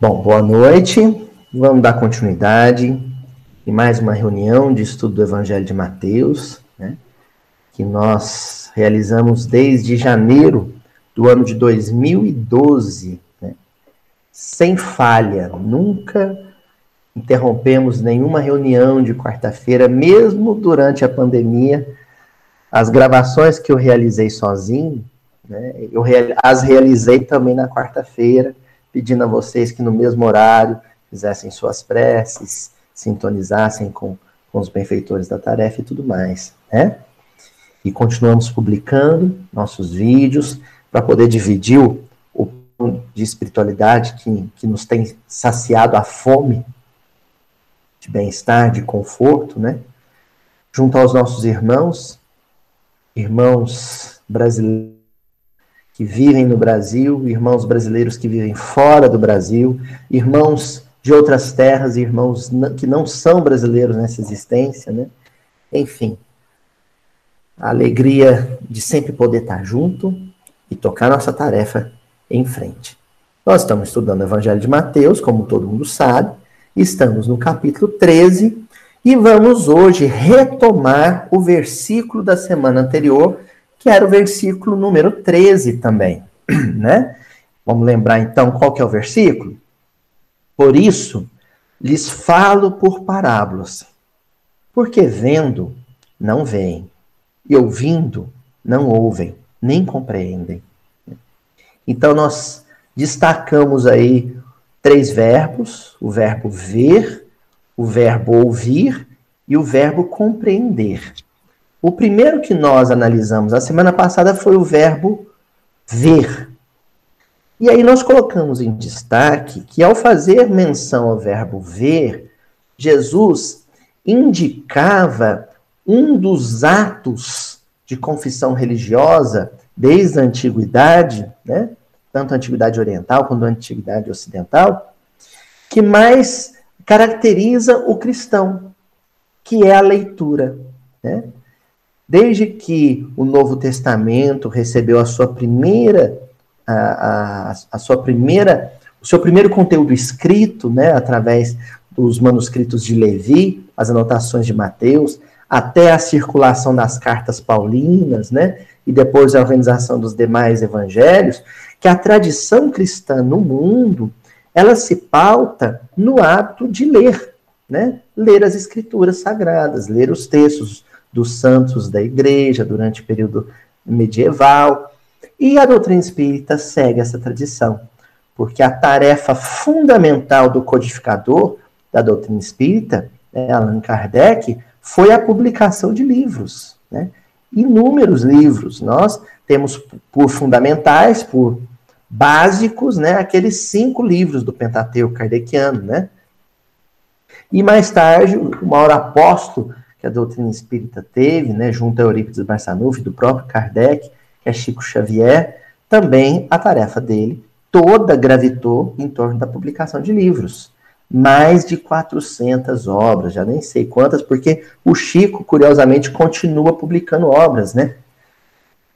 Bom, boa noite. Vamos dar continuidade em mais uma reunião de estudo do Evangelho de Mateus, né, que nós realizamos desde janeiro do ano de 2012, né, sem falha. Nunca interrompemos nenhuma reunião de quarta-feira, mesmo durante a pandemia. As gravações que eu realizei sozinho, né, eu as realizei também na quarta-feira pedindo a vocês que no mesmo horário fizessem suas preces, sintonizassem com, com os benfeitores da tarefa e tudo mais, né? E continuamos publicando nossos vídeos para poder dividir o, o de espiritualidade que, que nos tem saciado a fome de bem-estar, de conforto, né? Junto aos nossos irmãos, irmãos brasileiros que vivem no Brasil, irmãos brasileiros que vivem fora do Brasil, irmãos de outras terras, irmãos que não são brasileiros nessa existência, né? Enfim, a alegria de sempre poder estar junto e tocar nossa tarefa em frente. Nós estamos estudando o Evangelho de Mateus, como todo mundo sabe, estamos no capítulo 13 e vamos hoje retomar o versículo da semana anterior que era o versículo número 13 também, né? Vamos lembrar então qual que é o versículo? Por isso, lhes falo por parábolas, porque vendo, não veem, e ouvindo, não ouvem, nem compreendem. Então, nós destacamos aí três verbos: o verbo ver, o verbo ouvir e o verbo compreender. O primeiro que nós analisamos a semana passada foi o verbo ver. E aí nós colocamos em destaque que ao fazer menção ao verbo ver, Jesus indicava um dos atos de confissão religiosa desde a antiguidade, né? tanto a antiguidade oriental quanto a antiguidade ocidental, que mais caracteriza o cristão, que é a leitura. Né? Desde que o Novo Testamento recebeu a sua primeira, a, a, a sua primeira, o seu primeiro conteúdo escrito, né, através dos manuscritos de Levi, as anotações de Mateus, até a circulação das cartas paulinas, né, e depois a organização dos demais evangelhos, que a tradição cristã no mundo, ela se pauta no ato de ler, né, ler as escrituras sagradas, ler os textos, dos santos da igreja durante o período medieval. E a doutrina espírita segue essa tradição, porque a tarefa fundamental do codificador da doutrina espírita, né, Allan Kardec, foi a publicação de livros, né? inúmeros livros. Nós temos por fundamentais, por básicos, né, aqueles cinco livros do Pentateuco kardeciano, né? E mais tarde, o maior apóstolo que a doutrina espírita teve, né, junto a Eurípides Barçanufo, do próprio Kardec, que é Chico Xavier, também a tarefa dele toda gravitou em torno da publicação de livros. Mais de 400 obras, já nem sei quantas, porque o Chico, curiosamente, continua publicando obras, né?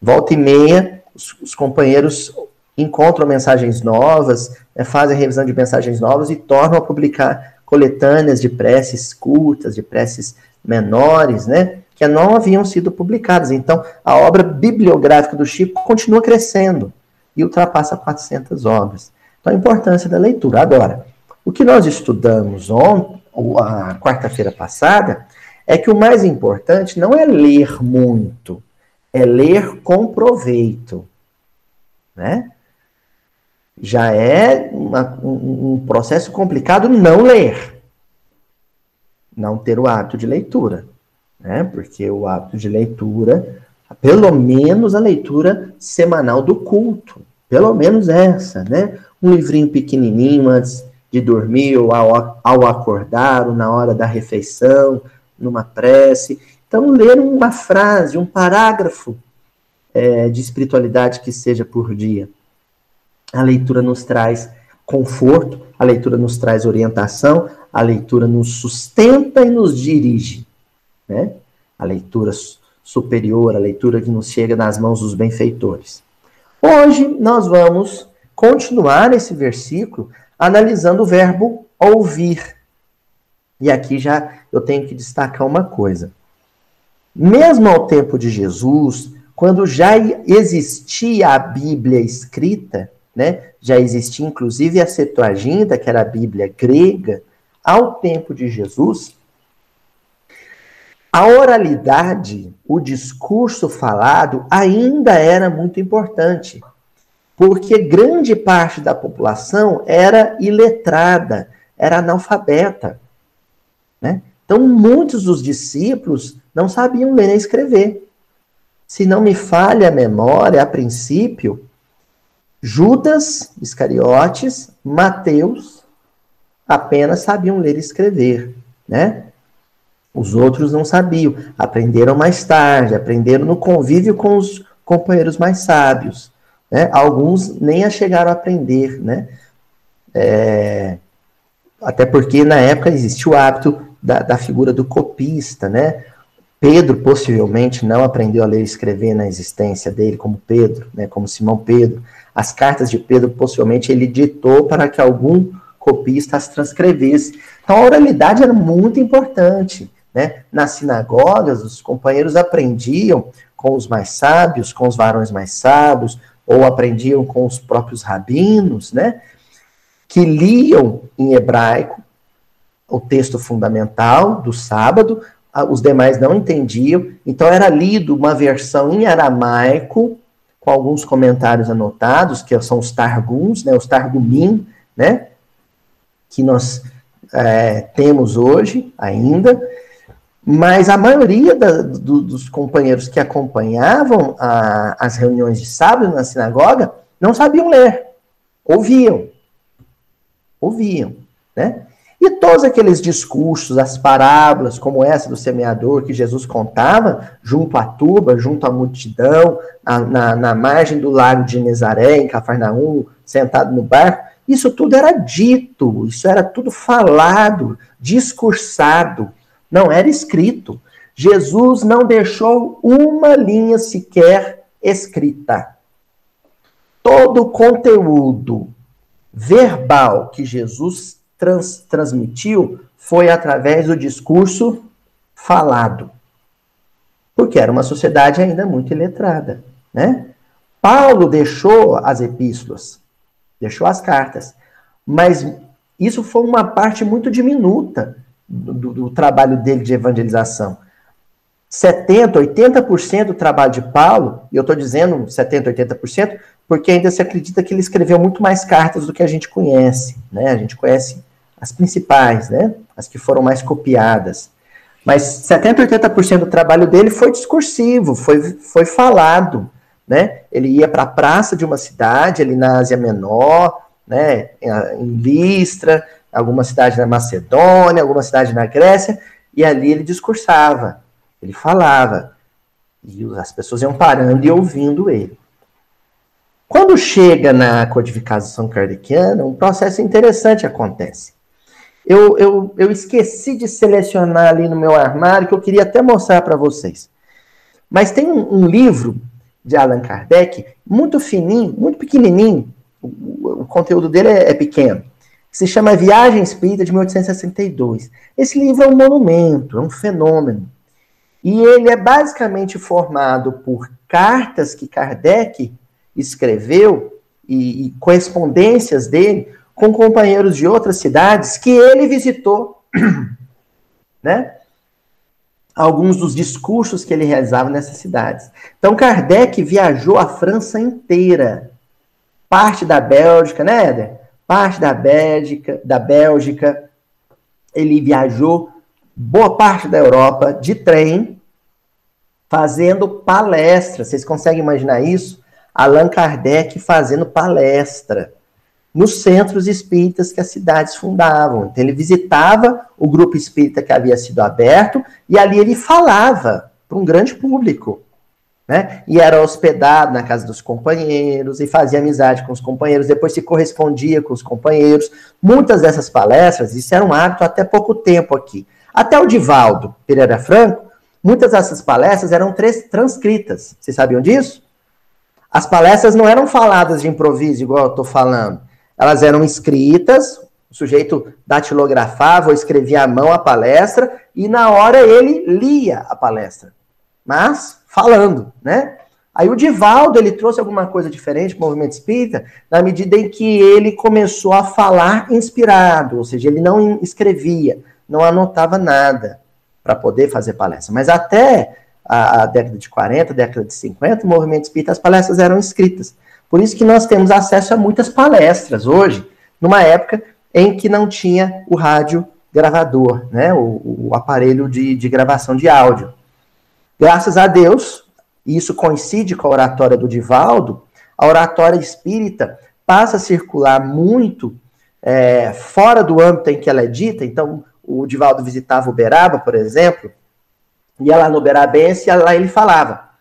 Volta e meia, os, os companheiros encontram mensagens novas, né, fazem revisão de mensagens novas e tornam a publicar coletâneas de preces curtas, de preces menores, né, que não haviam sido publicadas. Então, a obra bibliográfica do Chico continua crescendo e ultrapassa 400 obras. Então, a importância da leitura. Agora, o que nós estudamos ontem, a quarta-feira passada, é que o mais importante não é ler muito, é ler com proveito, né? Já é uma, um, um processo complicado não ler não ter o hábito de leitura, né? Porque o hábito de leitura, pelo menos a leitura semanal do culto, pelo menos essa, né? Um livrinho pequenininho antes de dormir ou ao, ao acordar ou na hora da refeição, numa prece. Então, ler uma frase, um parágrafo é, de espiritualidade que seja por dia. A leitura nos traz conforto, a leitura nos traz orientação, a leitura nos sustenta e nos dirige. Né? A leitura superior, a leitura que nos chega nas mãos dos benfeitores. Hoje nós vamos continuar esse versículo analisando o verbo ouvir. E aqui já eu tenho que destacar uma coisa. Mesmo ao tempo de Jesus, quando já existia a Bíblia escrita, né? Já existia inclusive a Septuaginta, que era a Bíblia grega, ao tempo de Jesus, a oralidade, o discurso falado ainda era muito importante, porque grande parte da população era iletrada, era analfabeta. Né? Então, muitos dos discípulos não sabiam ler nem escrever. Se não me falha a memória, a princípio, Judas Iscariotes, Mateus apenas sabiam ler e escrever, né? Os outros não sabiam, aprenderam mais tarde, aprenderam no convívio com os companheiros mais sábios. Né? Alguns nem a chegaram a aprender, né? É, até porque na época existia o hábito da, da figura do copista, né? Pedro possivelmente não aprendeu a ler e escrever na existência dele, como Pedro, né, como Simão Pedro. As cartas de Pedro possivelmente ele ditou para que algum copista as transcrevesse. Então a oralidade era muito importante. Né? Nas sinagogas, os companheiros aprendiam com os mais sábios, com os varões mais sábios, ou aprendiam com os próprios rabinos, né? que liam em hebraico o texto fundamental do sábado, os demais não entendiam, então era lido uma versão em aramaico, com alguns comentários anotados, que são os targums, né, os targumim, né, que nós é, temos hoje ainda, mas a maioria da, do, dos companheiros que acompanhavam a, as reuniões de sábado na sinagoga não sabiam ler, ouviam. Ouviam, né? E todos aqueles discursos, as parábolas, como essa do semeador que Jesus contava, junto à turba, junto à multidão, na, na, na margem do lago de Nezaré, em Cafarnaum, sentado no barco, isso tudo era dito, isso era tudo falado, discursado não era escrito. Jesus não deixou uma linha sequer escrita. Todo o conteúdo verbal que Jesus trans, transmitiu foi através do discurso falado. Porque era uma sociedade ainda muito iletrada, né? Paulo deixou as epístolas, deixou as cartas, mas isso foi uma parte muito diminuta do, do trabalho dele de evangelização. 70%, 80% do trabalho de Paulo, e eu estou dizendo 70%, 80%, porque ainda se acredita que ele escreveu muito mais cartas do que a gente conhece, né? A gente conhece as principais, né? As que foram mais copiadas. Mas 70%, 80% do trabalho dele foi discursivo, foi, foi falado, né? Ele ia para a praça de uma cidade, ali na Ásia Menor, né? Em Listra, alguma cidade na Macedônia, alguma cidade na Grécia, e ali ele discursava, ele falava, e as pessoas iam parando e ouvindo ele. Quando chega na codificação kardeciana, um processo interessante acontece. Eu, eu, eu esqueci de selecionar ali no meu armário, que eu queria até mostrar para vocês. Mas tem um, um, livro de Allan Kardec, muito fininho, muito pequenininho, o, o conteúdo dele é, é pequeno que se chama Viagem Espírita de 1862. Esse livro é um monumento, é um fenômeno. E ele é basicamente formado por cartas que Kardec escreveu e, e correspondências dele com companheiros de outras cidades que ele visitou, né? Alguns dos discursos que ele realizava nessas cidades. Então, Kardec viajou a França inteira, parte da Bélgica, né, Éder? parte da Bélgica, da Bélgica, ele viajou boa parte da Europa de trem, fazendo palestra. Vocês conseguem imaginar isso? Allan Kardec fazendo palestra nos centros espíritas que as cidades fundavam. Então, ele visitava o grupo espírita que havia sido aberto e ali ele falava para um grande público né? E era hospedado na casa dos companheiros e fazia amizade com os companheiros, depois se correspondia com os companheiros. Muitas dessas palestras, isso era um hábito até pouco tempo aqui. Até o Divaldo Pereira Franco, muitas dessas palestras eram transcritas. Vocês sabiam disso? As palestras não eram faladas de improviso, igual eu estou falando. Elas eram escritas, o sujeito datilografava ou escrevia à mão a palestra e na hora ele lia a palestra, mas falando, né? Aí o Divaldo, ele trouxe alguma coisa diferente para o movimento espírita, na medida em que ele começou a falar inspirado, ou seja, ele não escrevia, não anotava nada para poder fazer palestra. Mas até a, a, década de 40, década de 50, o movimento espírita, as palestras eram escritas. Por isso que nós temos acesso a muitas palestras hoje, numa época em que não tinha o rádio gravador, né, o, o aparelho de, de gravação de áudio. Graças a Deus, e isso coincide com a oratória do Divaldo, a oratória espírita passa a circular muito é, fora do âmbito em que ela é dita. Então, o Divaldo visitava Uberaba, por exemplo, ia lá no Uberabense e lá ele falava.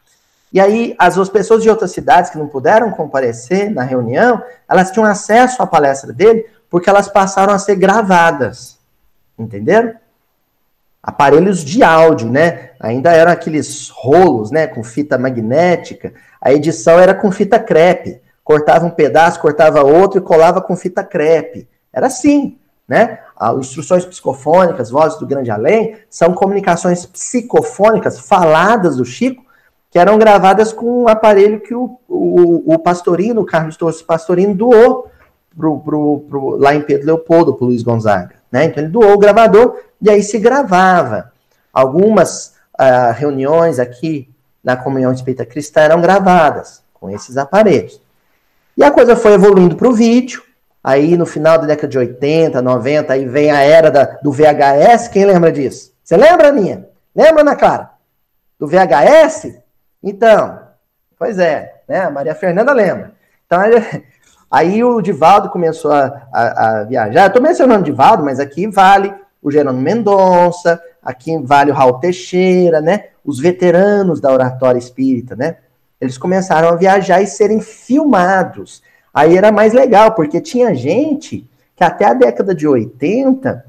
E aí, as, as pessoas de outras cidades que não puderam comparecer na reunião, elas tinham acesso à palestra dele porque elas passaram a ser gravadas. Entenderam? Aparelhos de áudio, né? Ainda eram aqueles rolos, né, com fita magnética. A edição era com fita crepe. Cortava um pedaço, cortava outro e colava com fita crepe. Era assim, né? As instruções psicofônicas, vozes do grande além, são comunicações psicofônicas faladas do Chico, que eram gravadas com um aparelho que o, o, o Pastorino, o Carlos Torres Pastorino, doou pro, pro, pro, lá em Pedro Leopoldo, para Luiz Gonzaga. Né? Então ele doou o gravador e aí se gravava. Algumas uh, reuniões aqui na Comunhão Espírita Cristã eram gravadas com esses aparelhos. E a coisa foi evoluindo para o vídeo. Aí no final da década de 80, 90, aí vem a era da, do VHS. Quem lembra disso? Você lembra, Aninha? Lembra, Ana Clara? Do VHS? Então, pois é, né? A Maria Fernanda lembra. Então, Aí o Divaldo começou a, a, a viajar. Estou mencionando Divaldo, mas aqui vale o Gerônimo Mendonça, aqui vale o Raul Teixeira, né? Os veteranos da oratória espírita, né? Eles começaram a viajar e serem filmados. Aí era mais legal, porque tinha gente que até a década de 80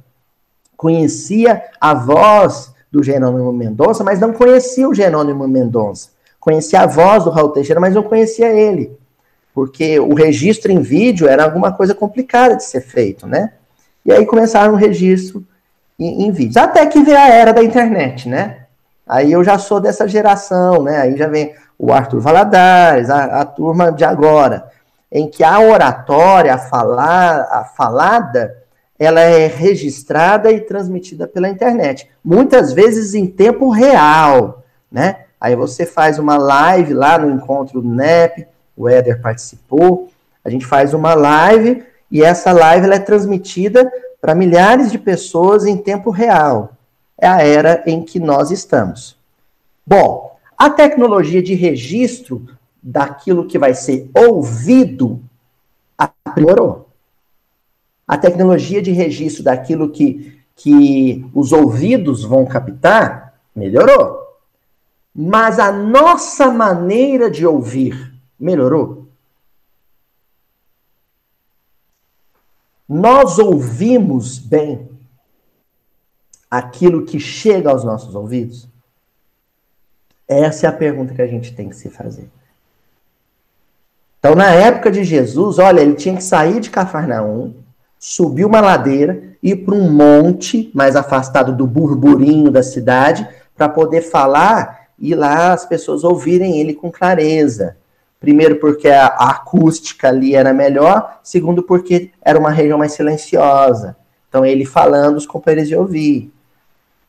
conhecia a voz do Jerônimo Mendonça, mas não conhecia o Jerônimo Mendonça. Conhecia a voz do Raul Teixeira, mas não conhecia ele porque o registro em vídeo era alguma coisa complicada de ser feito, né? E aí começaram o registro em, em. Até que veio a era da internet, né? Aí eu já sou dessa geração, né? Aí já vem o Arthur Valadares, a, a turma de agora, em que a oratória, a, falar, a falada, ela é registrada e transmitida pela internet. Muitas vezes em tempo real, né? Aí você faz uma live lá no encontro do NEP, o Éder participou. A gente faz uma live e essa live é transmitida para milhares de pessoas em tempo real. É a era em que nós estamos. Bom, a tecnologia de registro daquilo que vai ser ouvido aprimorou. A tecnologia de registro daquilo que, que os ouvidos vão captar melhorou. Mas a nossa maneira de ouvir melhorou? Nós ouvimos bem aquilo que chega aos nossos ouvidos? Essa é a pergunta que a gente tem que se fazer. Então, na época de Jesus, olha, ele tinha que sair de Cafarnaum, subir uma ladeira, ir para um monte mais afastado do burburinho da cidade, para poder falar e lá as pessoas ouvirem ele com clareza. Primeiro, porque a, acústica ali era melhor. Segundo, porque era uma região mais silenciosa. Então, ele falando, os companheiros iam ouvir.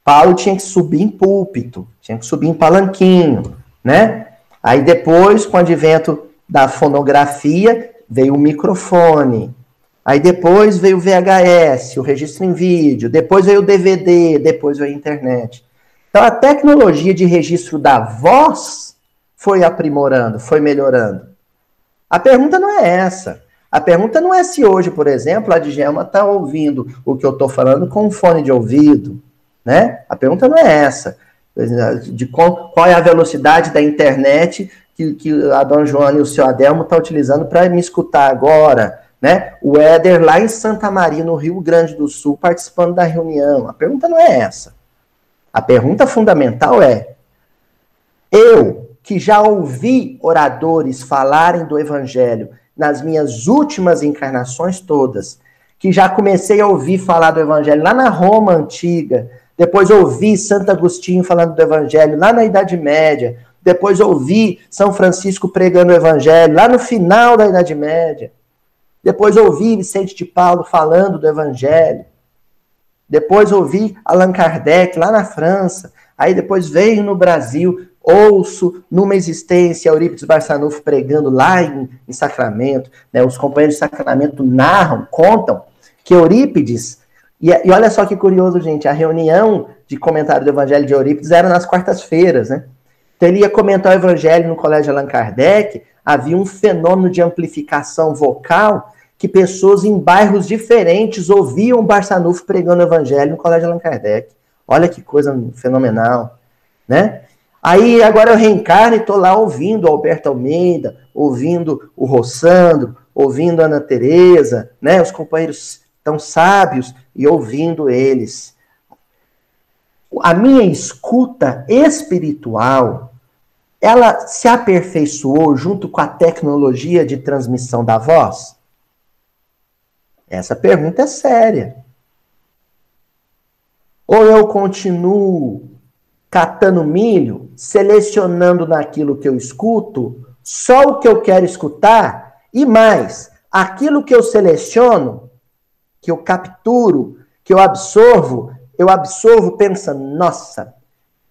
Paulo tinha que subir em púlpito, tinha que subir em palanquinho, né? Aí depois, com o advento da fonografia, veio o microfone. Aí depois veio o VHS, o registro em vídeo. Depois veio o DVD, depois veio a internet. Então, a tecnologia de registro da voz foi aprimorando, foi melhorando? A pergunta não é essa. A pergunta não é se hoje, por exemplo, a Djalma está ouvindo o que eu estou falando com um fone de ouvido, né? A pergunta não é essa. De qual, qual é a velocidade da internet que, que a Dona Joana e o seu Adelmo estão tá utilizando para me escutar agora, né? O Éder lá em Santa Maria, no Rio Grande do Sul, participando da reunião. A pergunta não é essa. A pergunta fundamental é: eu que já ouvi oradores falarem do Evangelho nas minhas últimas encarnações todas, que já comecei a ouvir falar do Evangelho lá na Roma antiga, depois ouvi Santo Agostinho falando do Evangelho lá na Idade Média, depois ouvi São Francisco pregando o Evangelho lá no final da Idade Média, depois ouvi Vicente de Paulo falando do Evangelho, depois ouvi Allan Kardec lá na França, aí depois veio no Brasil, ouço numa existência Eurípides Barçanufo pregando lá em, em Sacramento, né? os companheiros de Sacramento narram, contam que Eurípides, e, e, olha só que curioso, gente, a reunião de comentário do Evangelho de Eurípides era nas quartas-feiras, né? Então ele ia comentar o Evangelho no Colégio Allan Kardec, havia um fenômeno de amplificação vocal que pessoas em bairros diferentes ouviam Barçanufo pregando o Evangelho no Colégio Allan Kardec. Olha que coisa fenomenal, né? Aí agora eu reencarno e estou lá ouvindo o Alberto Almeida, ouvindo o Rossandro, ouvindo a Ana Tereza, né? Os companheiros tão sábios e ouvindo eles. A minha escuta espiritual, ela se aperfeiçoou junto com a tecnologia de transmissão da voz? Essa pergunta é séria. Ou eu continuo catando milho, selecionando naquilo que eu escuto só o que eu quero escutar e mais, aquilo que eu seleciono que eu capturo, que eu absorvo, eu absorvo pensando, nossa,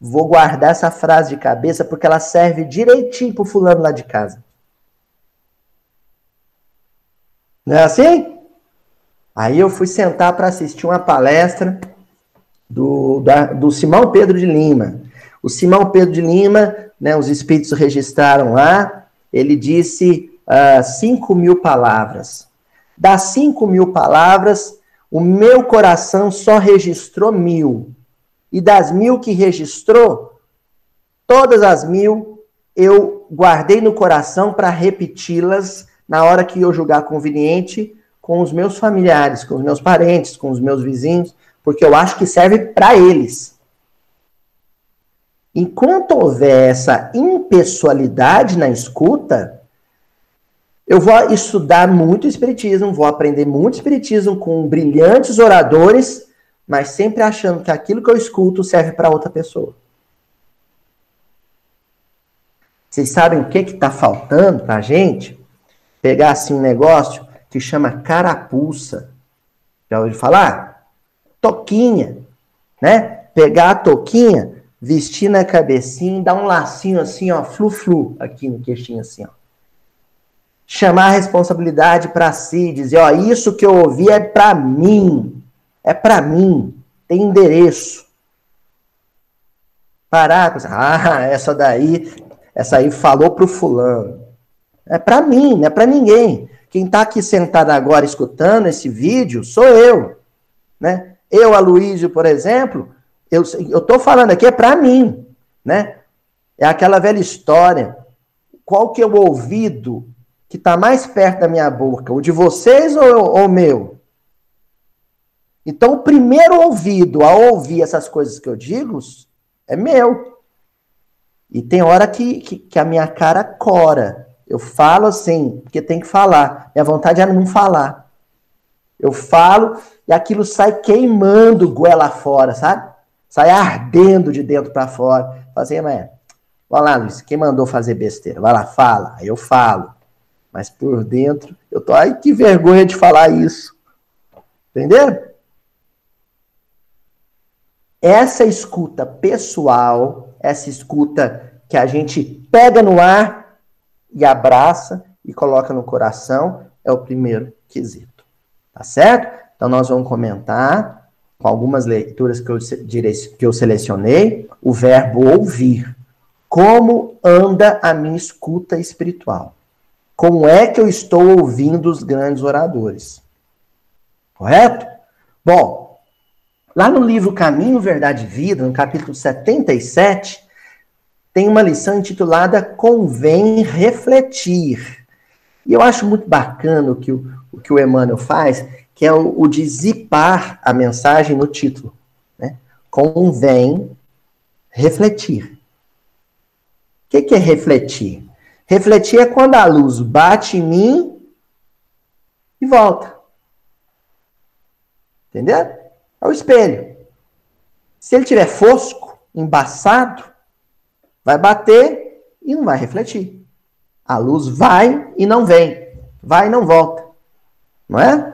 vou guardar essa frase de cabeça porque ela serve direitinho pro fulano lá de casa. Não é assim? Aí eu fui sentar para assistir uma palestra do, da, do Simão Pedro de Lima. O Simão Pedro de Lima, né, os espíritos registraram lá, ele disse uh, ah, 5 mil palavras. Das 5 mil palavras, o meu coração só registrou mil. E das mil que registrou, todas as mil eu guardei no coração para repeti-las na hora que eu julgar conveniente com os meus familiares, com os meus parentes, com os meus vizinhos, porque eu acho que serve para eles. Enquanto houver essa impessoalidade na escuta, eu vou estudar muito Espiritismo, vou aprender muito Espiritismo com brilhantes oradores, mas sempre achando que aquilo que eu escuto serve para outra pessoa. Vocês sabem o que está faltando para a gente? Pegar assim um negócio que chama carapuça. Já ouviu falar? Toquinha, né? Pegar a toquinha, vestir na cabecinha dar um lacinho assim, ó, flu-flu, aqui no queixinho assim, ó chamar a responsabilidade para si, dizer, ó, isso que eu ouvi é para mim, é para mim, tem endereço. Parar, ah, essa daí, essa aí falou pro fulano. É para mim, não é para ninguém. Quem está aqui sentado agora escutando esse vídeo sou eu, né? Eu, Aloysio, por exemplo, eu estou falando aqui é para mim, né? É aquela velha história. Qual que é o ouvido que está mais perto da minha boca, o de vocês ou o meu? Então, o primeiro ouvido a ouvir essas coisas que eu digo é meu. E tem hora que, que, que a minha cara cora. Eu falo assim, porque tem que falar. Minha vontade é não falar. Eu falo e aquilo sai queimando goela fora, sabe? Sai ardendo de dentro para fora. Fazer, assim, mas, vai lá, Luiz, quem mandou fazer besteira? Vai lá, fala. Aí eu falo. Mas por dentro, eu tô, ai que vergonha de falar isso. Entenderam? Essa escuta pessoal, essa escuta que a gente pega no ar e abraça e coloca no coração, é o primeiro quesito. Tá certo? Então nós vamos comentar com algumas leituras que eu, que eu selecionei, o verbo ouvir. Como anda a minha escuta espiritual? Como é que eu estou ouvindo os grandes oradores? Correto? Bom, lá no livro Caminho, Verdade e Vida, no capítulo 77, tem uma lição intitulada Convém Refletir. E eu acho muito bacana o que o, o, que o Emmanuel faz, que é o, o de zipar a mensagem no título. Né? Convém refletir. O que, que é refletir? Refletir é quando a luz bate em mim e volta. Entendeu? É o espelho. Se ele tiver fosco, embaçado, vai bater e não vai refletir. A luz vai e não vem, vai e não volta. Não é?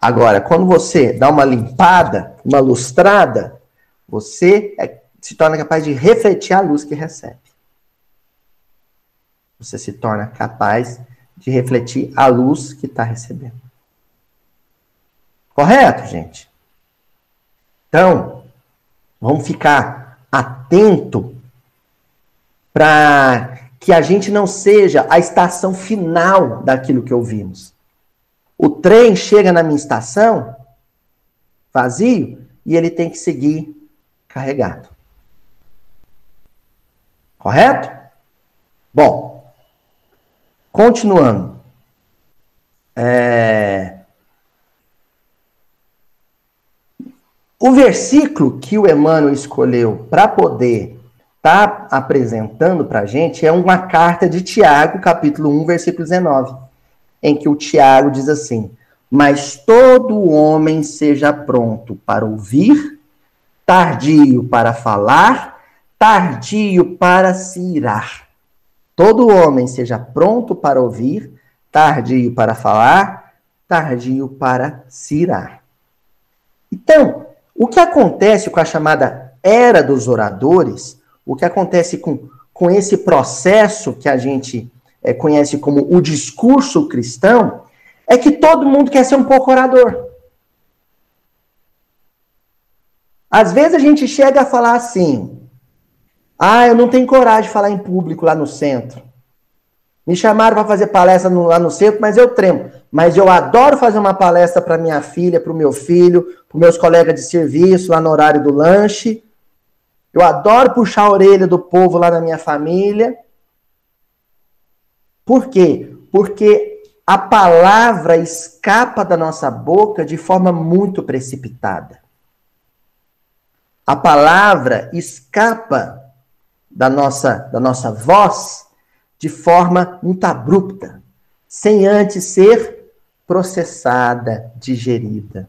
Agora, quando você dá uma limpada, uma lustrada, você é, se torna capaz de refletir a luz que recebe. Você se torna capaz de refletir a luz que está recebendo. Correto, gente? Então, vamos ficar atento para que a gente não seja a estação final daquilo que ouvimos. O trem chega na minha estação vazio e ele tem que seguir carregado. Correto? Bom, continuando. É... O versículo que o Emmanuel escolheu para poder estar tá apresentando para a gente é uma carta de Tiago, capítulo 1, versículo 19 em que o Tiago diz assim: Mas todo homem seja pronto para ouvir, tardio para falar, tardio para se irar. Todo homem seja pronto para ouvir, tardio para falar, tardio para se irar. Então, o que acontece com a chamada era dos oradores, o que acontece com, com esse processo que a gente é, conhece como o discurso cristão, é que todo mundo quer ser um pouco orador. Às vezes a gente chega a falar assim: ah, eu não tenho coragem de falar em público lá no centro. Me chamaram para fazer palestra no, lá no centro, mas eu tremo. Mas eu adoro fazer uma palestra para minha filha, para o meu filho, para meus colegas de serviço lá no horário do lanche. Eu adoro puxar a orelha do povo lá na minha família. Por quê? Porque a palavra escapa da nossa boca de forma muito precipitada. A palavra escapa da nossa, da nossa voz de forma muito abrupta, sem antes ser processada, digerida.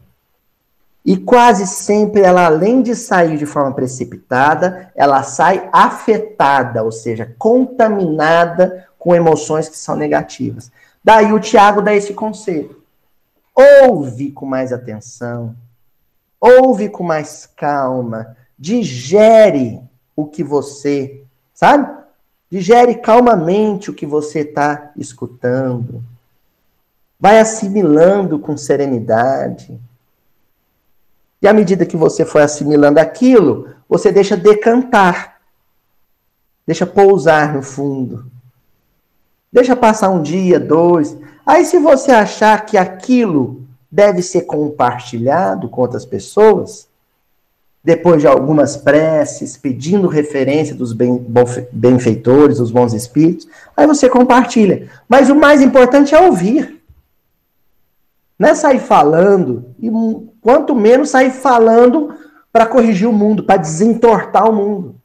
E quase sempre ela, além de sair de forma precipitada, ela sai afetada, ou seja, contaminada com emoções que são negativas. Daí o Tiago dá esse conselho. Ouve com mais atenção, ouve com mais calma, digere o que você, sabe? Digere calmamente o que você está escutando. Vai assimilando com serenidade. E à medida que você for assimilando aquilo, você deixa decantar. Deixa pousar no fundo. Deixa passar um dia, dois. Aí, se você achar que aquilo deve ser compartilhado com outras pessoas, depois de algumas preces, pedindo referência dos benfeitores, dos bons espíritos, aí você compartilha. Mas o mais importante é ouvir. Não é sair falando, e quanto menos sair falando para corrigir o mundo, para desentortar o mundo.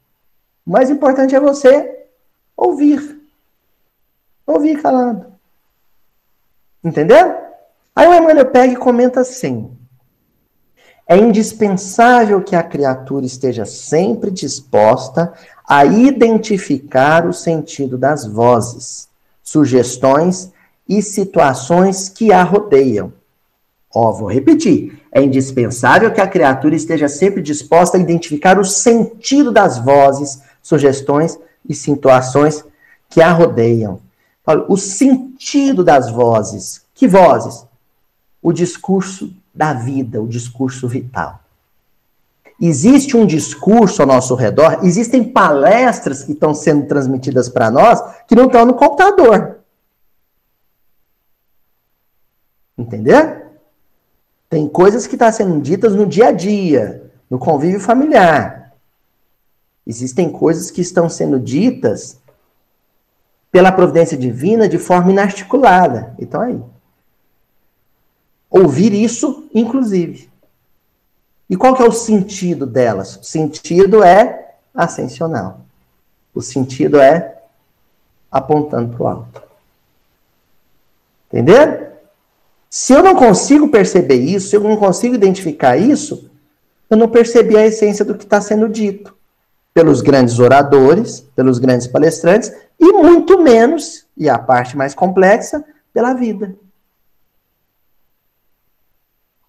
O mais importante é você ouvir. Ouvir calado. Entendeu? Aí o Emmanuel pega e comenta assim: é indispensável que a criatura esteja sempre disposta a identificar o sentido das vozes, sugestões e situações que a rodeiam. Ó, vou repetir. É indispensável que a criatura esteja sempre disposta a identificar o sentido das vozes, sugestões e situações que a rodeiam. O sentido das vozes. Que vozes? O discurso da vida, o discurso vital. Existe um discurso ao nosso redor, existem palestras que estão sendo transmitidas para nós que não estão no computador. Entendeu? Tem coisas que estão sendo ditas no dia a dia, no convívio familiar. Existem coisas que estão sendo ditas pela providência divina de forma inarticulada. Então aí. Ouvir isso, inclusive. E qual que é o sentido delas? O sentido é ascensional. O sentido é apontando para o alto. Entendeu? Se eu não consigo perceber isso, se eu não consigo identificar isso, eu não percebi a essência do que está sendo dito pelos grandes oradores, pelos grandes palestrantes, e muito menos, e a parte mais complexa, pela vida.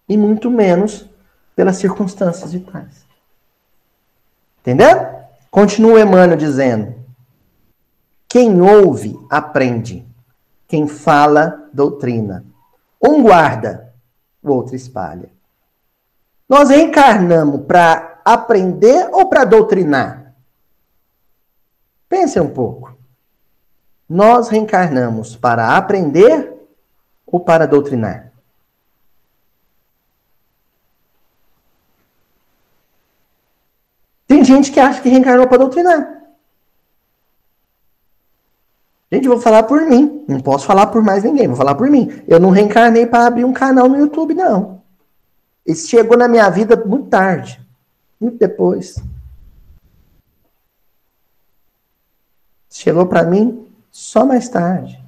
E muito menos pelas circunstâncias vitais. Entendeu? Continua Emmanuel dizendo: quem ouve, aprende. Quem fala, doutrina. Um guarda, o outro espalha. Nós reencarnamos para aprender ou para doutrinar? Pense um pouco. Nós reencarnamos para aprender ou para doutrinar? Tem gente que acha que reencarnou para doutrinar. Gente, vou falar por mim. Não posso falar por mais ninguém, vou falar por mim. Eu não reencarnei para abrir um canal no YouTube, não. Isso chegou na minha vida muito tarde. Muito depois. Chegou para mim só mais tarde.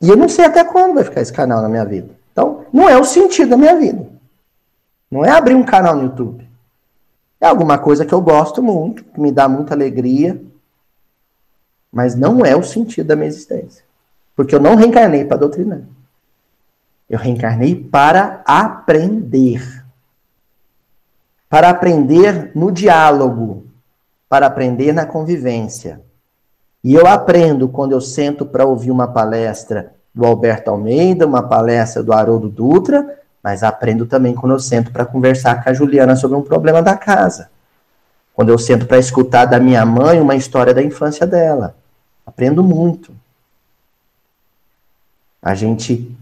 E eu não sei até quando vai ficar esse canal na minha vida. Então, não é o sentido da minha vida. Não é abrir um canal no YouTube. É alguma coisa que eu gosto muito, que me dá muita alegria, mas não é o sentido da minha existência. Porque eu não reencarnei para doutrinar. Eu reencarnei para aprender. Para aprender no diálogo, para aprender na convivência. E eu aprendo quando eu sento para ouvir uma palestra do Alberto Almeida, uma palestra do Haroldo Dutra, mas aprendo também quando eu sento para conversar com a Juliana sobre um problema da casa. Quando eu sento para escutar da minha mãe uma história da infância dela. Aprendo muito. A gente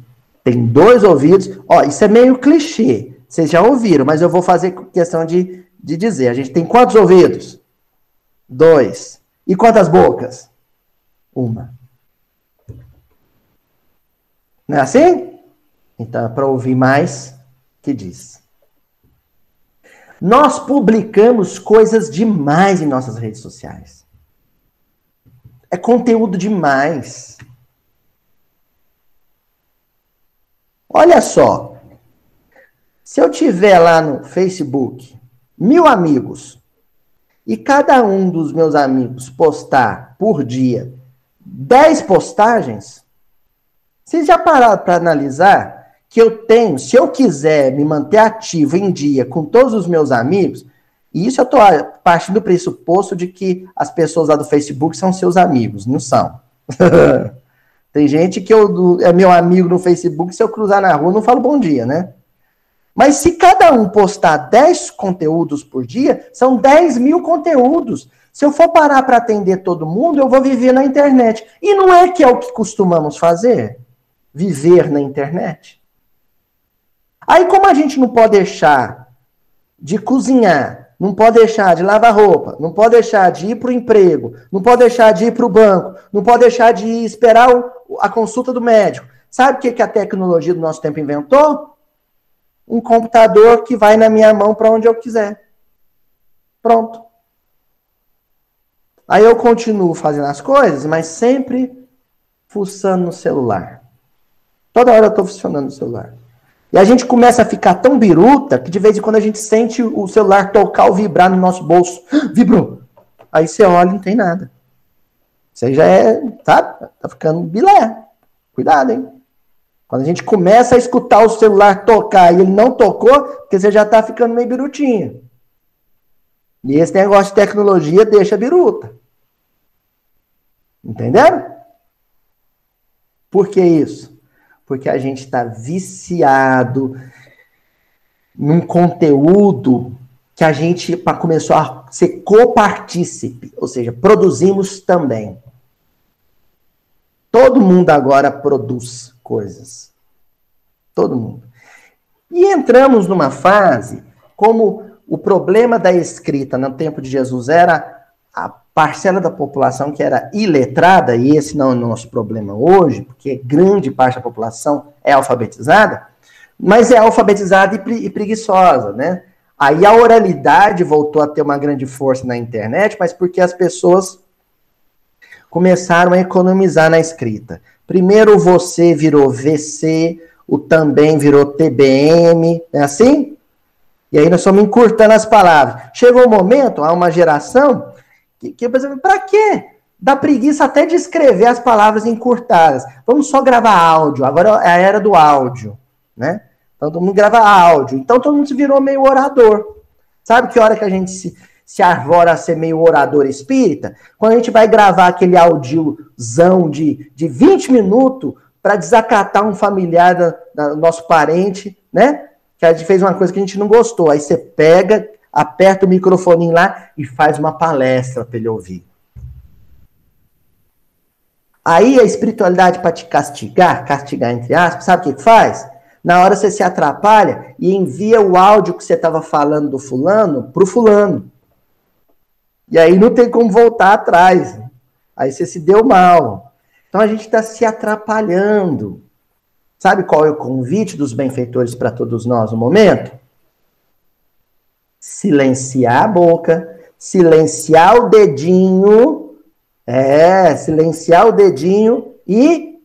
tem dois ouvidos. Ó, isso é meio clichê. Vocês já ouviram, mas eu vou fazer questão de, de dizer. A gente tem quantos ouvidos? Dois. E quantas bocas? Uma. Não é assim? Então, para ouvir mais, que diz. Nós publicamos coisas demais em nossas redes sociais. É conteúdo demais. Olha só. Se eu tiver lá no Facebook mil amigos e cada um dos meus amigos postar por dia dez postagens, vocês já pararam para analisar que eu tenho, se eu quiser me manter ativo em dia com todos os meus amigos, e isso eu estou partindo do pressuposto de que as pessoas lá do Facebook são seus amigos, não são. Tem gente que eu, é meu amigo no Facebook, se eu cruzar na rua, não falo bom dia, né? Mas se cada um postar 10 conteúdos por dia, são 10 mil conteúdos. Se eu for parar para atender todo mundo, eu vou viver na internet. E não é que é o que costumamos fazer? Viver na internet? Aí, como a gente não pode deixar de cozinhar, não pode deixar de lavar roupa, não pode deixar de ir para o emprego, não pode deixar de ir para o banco, não pode deixar de esperar a consulta do médico. Sabe o que, que a tecnologia do nosso tempo inventou? Um computador que vai na minha mão para onde eu quiser. Pronto. Aí eu continuo fazendo as coisas, mas sempre fuçando no celular. Toda hora eu estou funcionando no celular. E a gente começa a ficar tão biruta que de vez em quando a gente sente o celular tocar ou vibrar no nosso bolso. Vibrou. Aí você olha e não tem nada. Aí já é, sabe? Tá ficando bilé. Cuidado, hein? Quando a gente começa a escutar o celular tocar e ele não tocou, porque você já tá ficando meio birutinho. E esse negócio de tecnologia deixa biruta. Entenderam? Por que isso? Porque a gente está viciado num conteúdo que a gente começou a ser copartícipe, ou seja, produzimos também. Todo mundo agora produz coisas. Todo mundo. E entramos numa fase como o problema da escrita no tempo de Jesus era a parcela da população que era iletrada, e esse não é o nosso problema hoje, porque grande parte da população é alfabetizada, mas é alfabetizada e, preguiçosa, né? Aí a oralidade voltou a ter uma grande força na internet, mas porque as pessoas começaram a economizar na escrita. Primeiro o você virou VC, o também virou TBM, é assim? E aí nós estamos encurtando as palavras. Chegou um momento, há uma geração, que, que para quê? Dá preguiça até de escrever as palavras encurtadas. Vamos só gravar áudio. Agora é a era do áudio, né? Então todo mundo grava áudio. Então todo mundo se virou meio orador. Sabe que hora que a gente se, se arvora a ser meio orador espírita? Quando a gente vai gravar aquele audiozão de, de 20 minutos para desacatar um familiar do nosso parente, né? Que a gente fez uma coisa que a gente não gostou. Aí você pega, aperta o microfone lá e faz uma palestra para ele ouvir. Aí a espiritualidade para te castigar, castigar entre aspas, sabe o que faz? Na hora você se atrapalha e envia o áudio que você estava falando do fulano para o fulano. E aí não tem como voltar atrás. Aí você se deu mal. Então a gente está se atrapalhando. Sabe qual é o convite dos benfeitores para todos nós no momento? Silenciar a boca, silenciar o dedinho, é, silenciar o dedinho e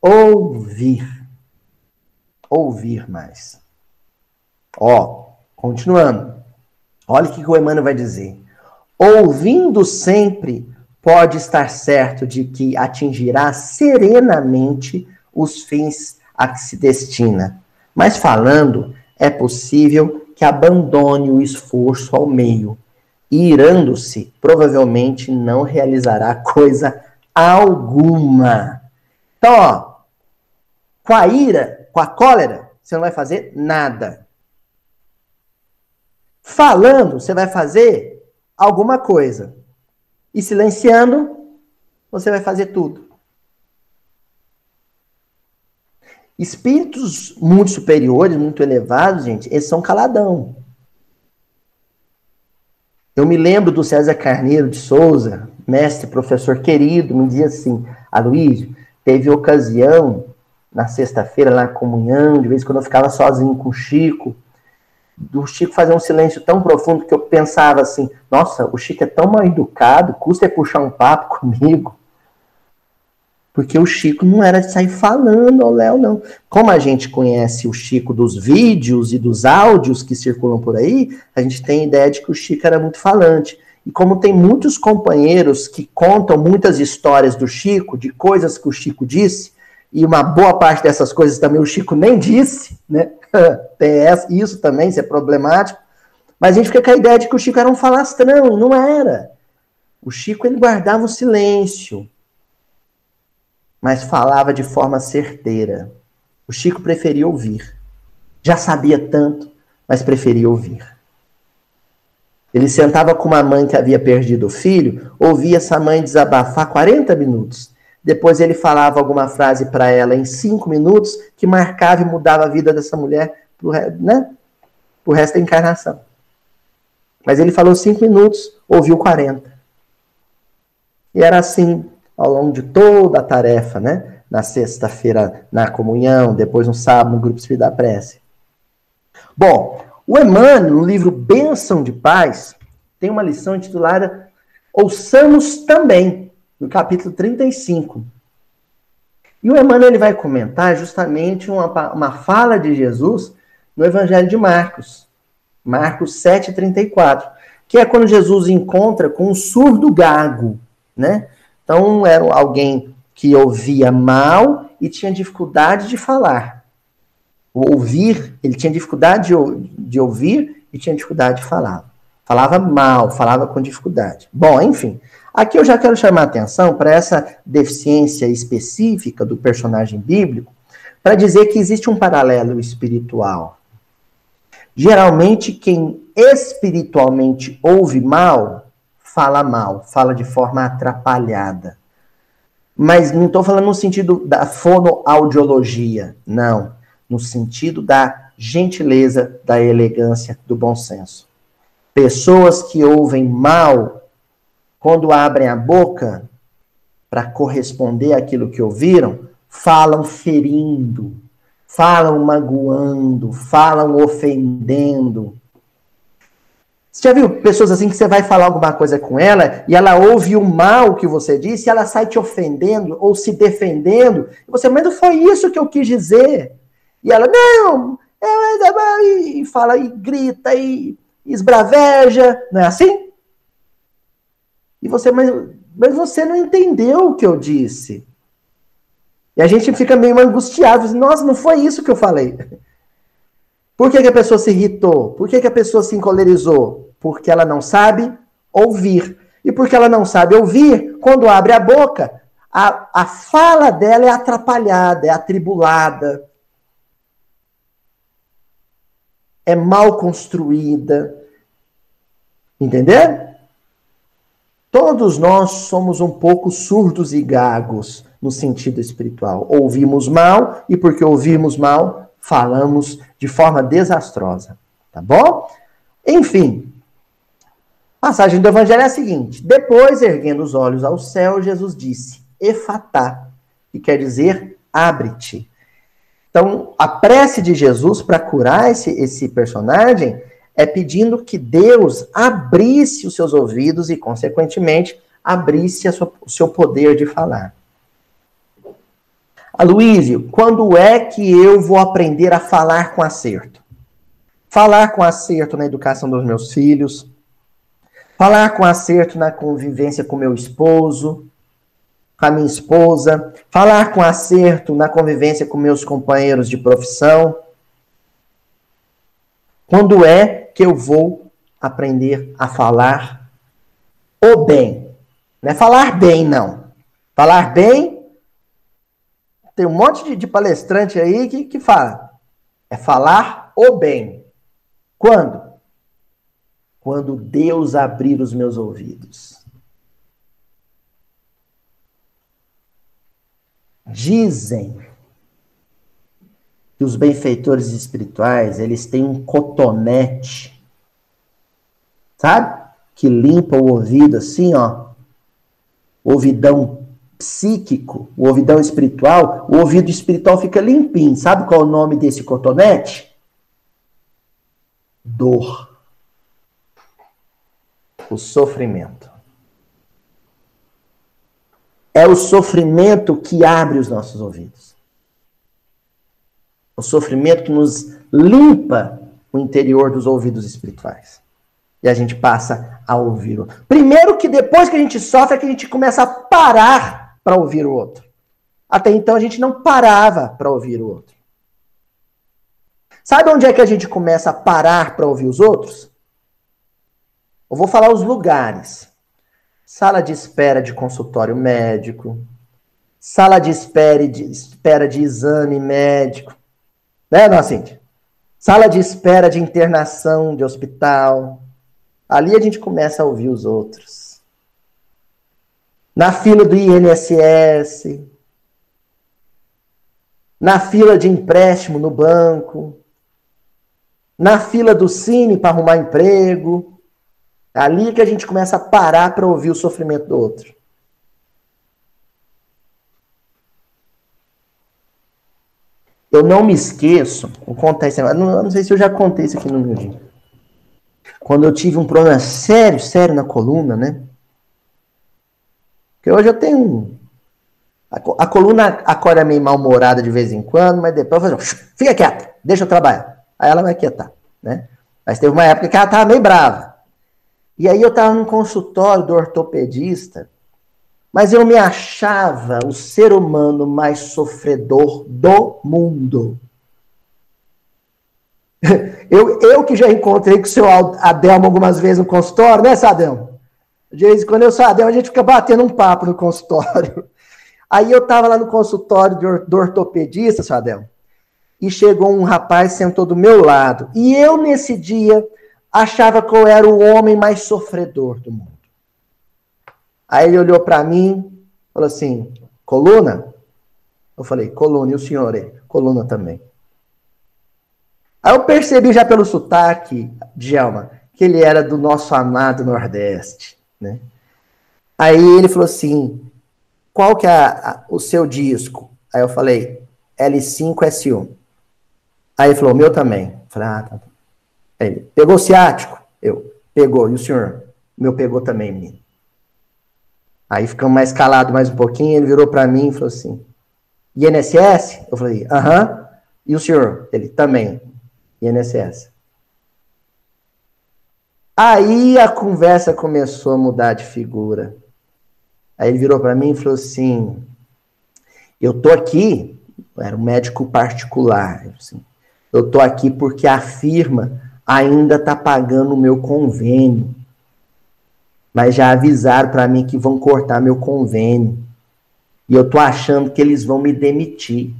ouvir ouvir mais. Ó, continuando. Olha o que o Emmanuel vai dizer. Ouvindo sempre, pode estar certo de que atingirá serenamente os fins a que se destina. Mas falando, é possível que abandone o esforço ao meio. Irando-se, provavelmente não realizará coisa alguma. Então, ó, com a ira, com a cólera, você não vai fazer nada. Falando, você vai fazer alguma coisa. E silenciando, você vai fazer tudo. Espíritos muito superiores, muito elevados, gente, eles são caladão. Eu me lembro do César Carneiro de Souza, mestre, professor querido, me dizia assim: Aloysio, teve ocasião na sexta-feira, na comunhão, de vez em quando eu ficava sozinho com o Chico, do Chico fazer um silêncio tão profundo que eu pensava assim, nossa, o Chico é tão mal educado, custa é puxar um papo comigo. Porque o Chico não era de sair falando ao Léo, não. Como a gente conhece o Chico dos vídeos e dos áudios que circulam por aí, a gente tem ideia de que o Chico era muito falante. E como tem muitos companheiros que contam muitas histórias do Chico, de coisas que o Chico disse, e uma boa parte dessas coisas também o Chico nem disse, né? Tem isso também, isso é problemático. Mas a gente fica com a ideia de que o Chico era um falastrão, não era. O Chico ele guardava o silêncio, mas falava de forma certeira. O Chico preferia ouvir. Já sabia tanto, mas preferia ouvir. Ele sentava com uma mãe que havia perdido o filho, ouvia essa mãe desabafar 40 minutos depois ele falava alguma frase para ela em cinco minutos que marcava e mudava a vida dessa mulher pro, né, resto da encarnação. Mas ele falou cinco minutos, ouviu 40. E era assim ao longo de toda a tarefa, né? Na sexta-feira na comunhão, depois no sábado no grupo Espírito da Prece. Bom, o Emmanuel, no livro Bênção de Paz, tem uma lição intitulada Ouçamos também no capítulo 35. E o Emmanuel ele vai comentar justamente uma, uma fala de Jesus no Evangelho de Marcos, Marcos 7,34, que é quando Jesus encontra com um surdo gago, né? Então, era alguém que ouvia mal e tinha dificuldade de falar. O ouvir, ele tinha dificuldade de, de ouvir e tinha dificuldade de falar. Falava mal, falava com dificuldade. Bom, enfim, Aqui eu já quero chamar a atenção para essa deficiência específica do personagem bíblico, para dizer que existe um paralelo espiritual. Geralmente, quem espiritualmente ouve mal, fala mal, fala de forma atrapalhada. Mas não estou falando no sentido da fonoaudiologia, não. No sentido da gentileza, da elegância, do bom senso. Pessoas que ouvem mal quando abrem a boca para corresponder àquilo que ouviram, falam ferindo, falam magoando, falam ofendendo. Você já viu pessoas assim que você vai falar alguma coisa com ela e ela ouve o mal que você disse e ela sai te ofendendo ou se defendendo? E você, mas não foi isso que eu quis dizer. E ela, não, é, e fala e grita e esbraveja, não é assim? E você, mas, mas você não entendeu o que eu disse. E a gente fica meio angustiado, nossa, não foi isso que eu falei. Por que, que a pessoa se irritou? Por que, que a pessoa se encolerizou? Porque ela não sabe ouvir. E porque ela não sabe ouvir, quando abre a boca, a, a fala dela é atrapalhada, é atribulada, é mal construída. Entender? Todos nós somos um pouco surdos e gagos no sentido espiritual. Ouvimos mal e porque ouvimos mal, falamos de forma desastrosa. Tá bom? Enfim, a passagem do evangelho é a seguinte: Depois, erguendo os olhos ao céu, Jesus disse: Efatá, que quer dizer abre-te. Então, a prece de Jesus para curar esse, esse personagem é pedindo que Deus abrisse os seus ouvidos e, consequentemente, abrisse sua, o seu poder de falar. Aloísio, quando é que eu vou aprender a falar com acerto? Falar com acerto na educação dos meus filhos, falar com acerto na convivência com meu esposo, com a minha esposa, falar com acerto na convivência com meus companheiros de profissão. Quando é que eu vou aprender a falar o bem? Não é falar bem, não. Falar bem, tem um monte de, de palestrante aí que, que fala. É falar o bem. Quando? Quando Deus abrir os meus ouvidos. Dizem que os benfeitores espirituais, eles têm um cotonete, sabe? Que limpa o ouvido assim, ó. Ouvidão psíquico, o ouvidão espiritual, o ouvido espiritual fica limpinho. Sabe qual é o nome desse cotonete? Dor. O sofrimento. É o sofrimento que abre os nossos ouvidos. O sofrimento que nos limpa o interior dos ouvidos espirituais. E a gente passa a ouvir o Primeiro que depois que a gente sofre, é que a gente começa a parar para ouvir o outro. Até então a gente não parava para ouvir o outro. Sabe onde é que a gente começa a parar para ouvir os outros? Eu vou falar os lugares sala de espera de consultório médico, sala de espera de, espera de exame médico, né, dona Cíntia? Sala de espera de internação de hospital. Ali a gente começa a ouvir os outros. Na fila do INSS, na fila de empréstimo no banco, na fila do Cine para arrumar emprego, é ali que a gente começa a parar para ouvir o sofrimento do outro. Eu não me esqueço, vou contar isso, não, não sei se eu já contei isso aqui no meu dia. Quando eu tive um problema sério, sério na coluna, né? Porque hoje eu tenho. A, coluna acorda meio mal-humorada de vez em quando, mas depois eu falo, fica quieta, deixa eu trabalhar. Aí ela vai quietar, né? Mas teve uma época que ela estava meio brava. E aí eu estava no consultório do ortopedista, mas eu me achava o ser humano mais sofredor do mundo. Eu, eu que já encontrei com o seu Adelmo algumas vezes no consultório, né, Sadel? De quando eu sou Adelmo, a gente fica batendo um papo no consultório. Aí eu estava lá no consultório do, do ortopedista, Sadel, e chegou um rapaz, sentou do meu lado. E eu, nesse dia, achava que eu era o homem mais sofredor do mundo. Aí ele olhou para mim, falou assim: coluna? Eu falei: coluna, e o senhor? é coluna também. Aí eu percebi já pelo sotaque, Djalma, que ele era do nosso amado Nordeste, né? Aí ele falou assim: qual que é a, a, o seu disco? Aí eu falei: L5S1. Aí ele falou: meu também. Eu falei: ah, tá. Ele, pegou ciático? Eu, Pegou. E o senhor? Meu pegou também, menino. Aí ficamos mais calados mais um pouquinho, ele virou para mim e falou assim: INSS? Eu falei: aham. E o senhor? Ele também. INSS. Aí a conversa começou a mudar de figura. Aí ele virou para mim e falou assim: Eu tô aqui, era um médico particular. Assim, eu tô aqui porque a firma ainda tá pagando o meu convênio. Mas já avisaram para mim que vão cortar meu convênio. E eu tô achando que eles vão me demitir.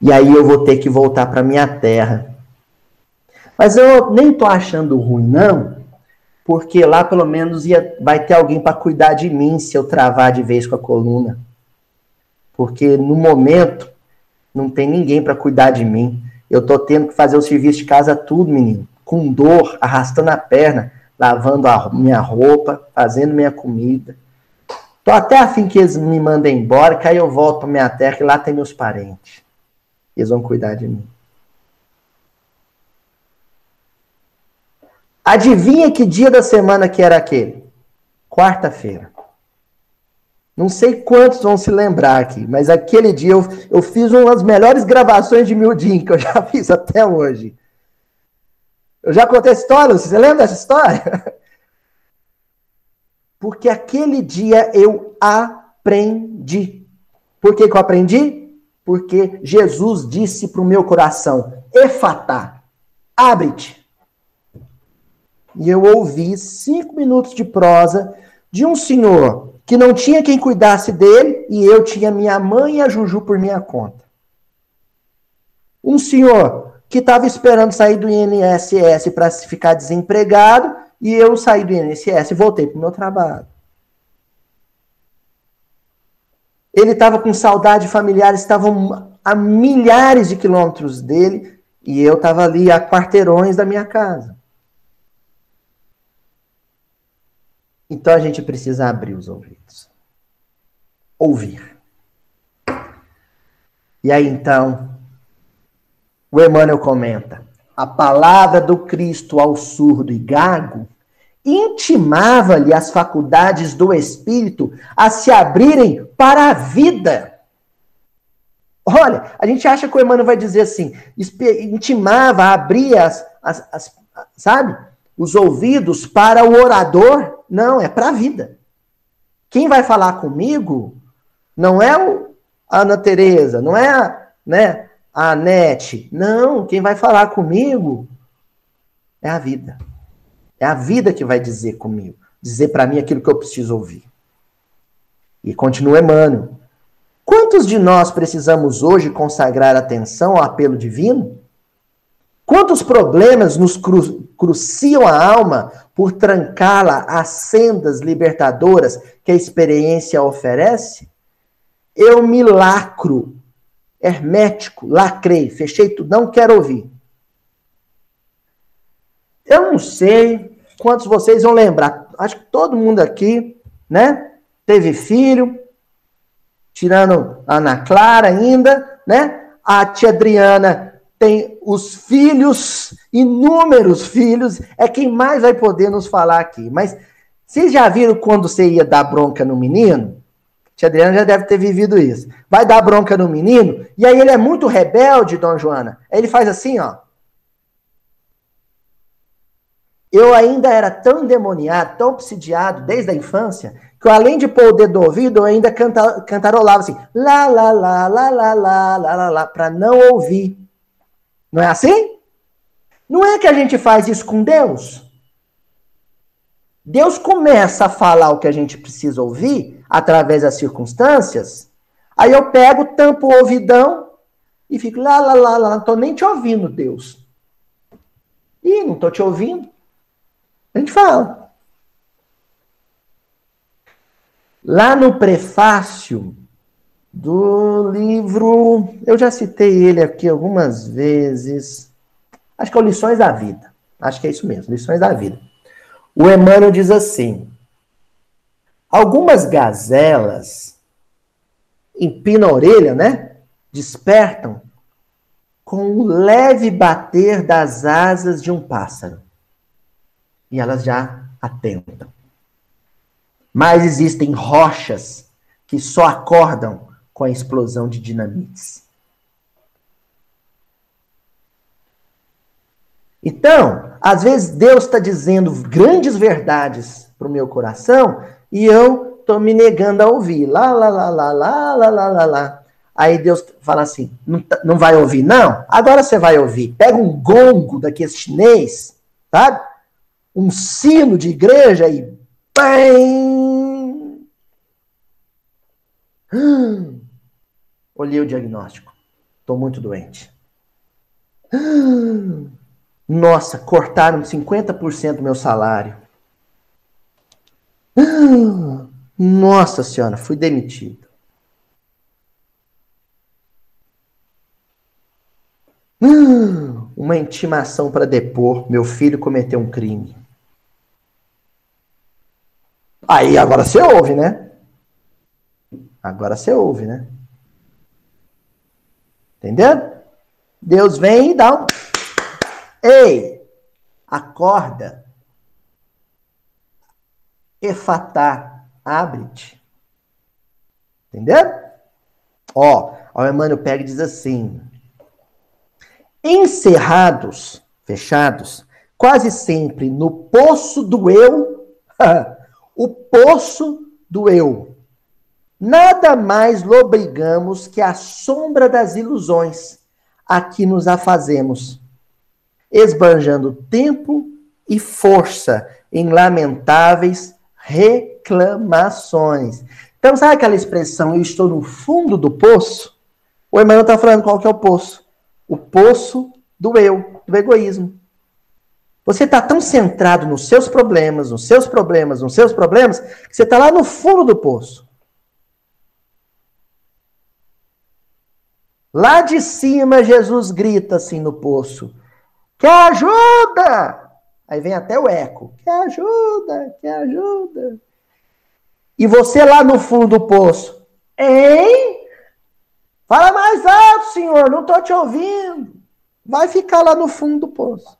E aí eu vou ter que voltar para minha terra. Mas eu nem tô achando ruim não, porque lá pelo menos ia, vai ter alguém para cuidar de mim se eu travar de vez com a coluna. Porque no momento não tem ninguém para cuidar de mim. Eu tô tendo que fazer o serviço de casa tudo, menino, com dor, arrastando a perna, lavando a minha roupa, fazendo minha comida. Tô até afim que eles me mandem embora, que aí eu volto para minha terra e lá tem meus parentes. Eles vão cuidar de mim. Adivinha que dia da semana que era aquele? Quarta-feira. Não sei quantos vão se lembrar aqui, mas aquele dia eu, eu fiz uma das melhores gravações de Mildin que eu já fiz até hoje. Eu já contei a história, você lembra dessa história? Porque aquele dia eu aprendi. Por que, que eu aprendi? Porque Jesus disse para o meu coração: Efatá, abre-te. E eu ouvi cinco minutos de prosa de um senhor que não tinha quem cuidasse dele e eu tinha minha mãe e a Juju por minha conta. Um senhor que estava esperando sair do INSS para ficar desempregado e eu saí do INSS e voltei para o meu trabalho. Ele estava com saudade familiar, estavam a milhares de quilômetros dele e eu estava ali a quarteirões da minha casa. Então a gente precisa abrir os ouvidos. Ouvir. E aí então, o Emmanuel comenta: a palavra do Cristo ao surdo e gago intimava-lhe as faculdades do espírito a se abrirem para a vida. Olha, a gente acha que o Emmanuel vai dizer assim, intimava, abria as, as, as sabe, os ouvidos para o orador não, é para a vida. Quem vai falar comigo não é a Ana Tereza, não é a, né, a Anete. Não, quem vai falar comigo é a vida. É a vida que vai dizer comigo, dizer para mim aquilo que eu preciso ouvir. E continua Emmanuel. Quantos de nós precisamos hoje consagrar atenção ao apelo divino? Quantos problemas nos cru cruciam a alma por trancá-la às sendas libertadoras que a experiência oferece? Eu me lacro, hermético, lacrei, fechei tudo, não quero ouvir. Eu não sei quantos vocês vão lembrar. Acho que todo mundo aqui, né? Teve filho, tirando a Ana Clara ainda, né? A tia Adriana tem os filhos, inúmeros filhos, é quem mais vai poder nos falar aqui. Mas vocês já viram quando você ia dar bronca no menino? Tia Adriana já deve ter vivido isso. Vai dar bronca no menino, e aí ele é muito rebelde, Dona Joana. Aí ele faz assim, ó. Eu ainda era tão endemoniado, tão obsidiado desde a infância, que além de pôr o dedo do ouvido, eu ainda canta, cantarolava assim, lá, lá, lá, lá, lá, lá, lá, lá, lá, para não ouvir. Não é assim? Não é que a gente faz isso com Deus? Deus começa a falar o que a gente precisa ouvir através das circunstâncias. Aí eu pego, tampo o ouvidão e fico lá, lá, lá, lá, não tô nem te ouvindo, Deus. Ih, não tô te ouvindo. A gente fala. Lá no prefácio do livro. Eu já citei ele aqui algumas vezes. Acho que é o Lições da Vida. Acho que é isso mesmo, Lições da Vida. O Emmanuel diz assim: algumas gazelas empinam a orelha, né? Despertam com o leve bater das asas de um pássaro. e elas já atentam. Mas existem rochas que só acordam com a explosão de dinamites. Então, às vezes Deus está dizendo grandes verdades para o meu coração e eu estou me negando a ouvir. Lá, lá, lá, lá, lá, lá, lá, lá, lá. Aí Deus fala assim: não, tá, não vai ouvir, não? Agora você vai ouvir. Pega um gongo daquele chinês, sabe? Um sino de igreja e. Bem! Olhei o diagnóstico. Estou muito doente. Nossa, cortaram 50% do meu salário. Nossa senhora, fui demitido. Uma intimação para depor. Meu filho cometeu um crime. Aí agora você ouve, né? Agora você ouve, né? Entendeu? Deus vem e dá um. Ei! Acorda. Efatá, abre-te. Entendeu? Ó, o Emmanuel pega e diz assim: encerrados, fechados, quase sempre no poço do eu, o poço do eu. Nada mais lobrigamos que a sombra das ilusões a que nos afazemos, esbanjando tempo e força em lamentáveis reclamações. Então, sabe aquela expressão, eu estou no fundo do poço? O Emmanuel está falando qual que é o poço o poço do eu, do egoísmo. Você está tão centrado nos seus problemas, nos seus problemas, nos seus problemas, que você está lá no fundo do poço. Lá de cima, Jesus grita assim no poço: Que ajuda! Aí vem até o eco: Que ajuda, que ajuda. E você lá no fundo do poço: Hein? Fala mais alto, senhor, não estou te ouvindo. Vai ficar lá no fundo do poço.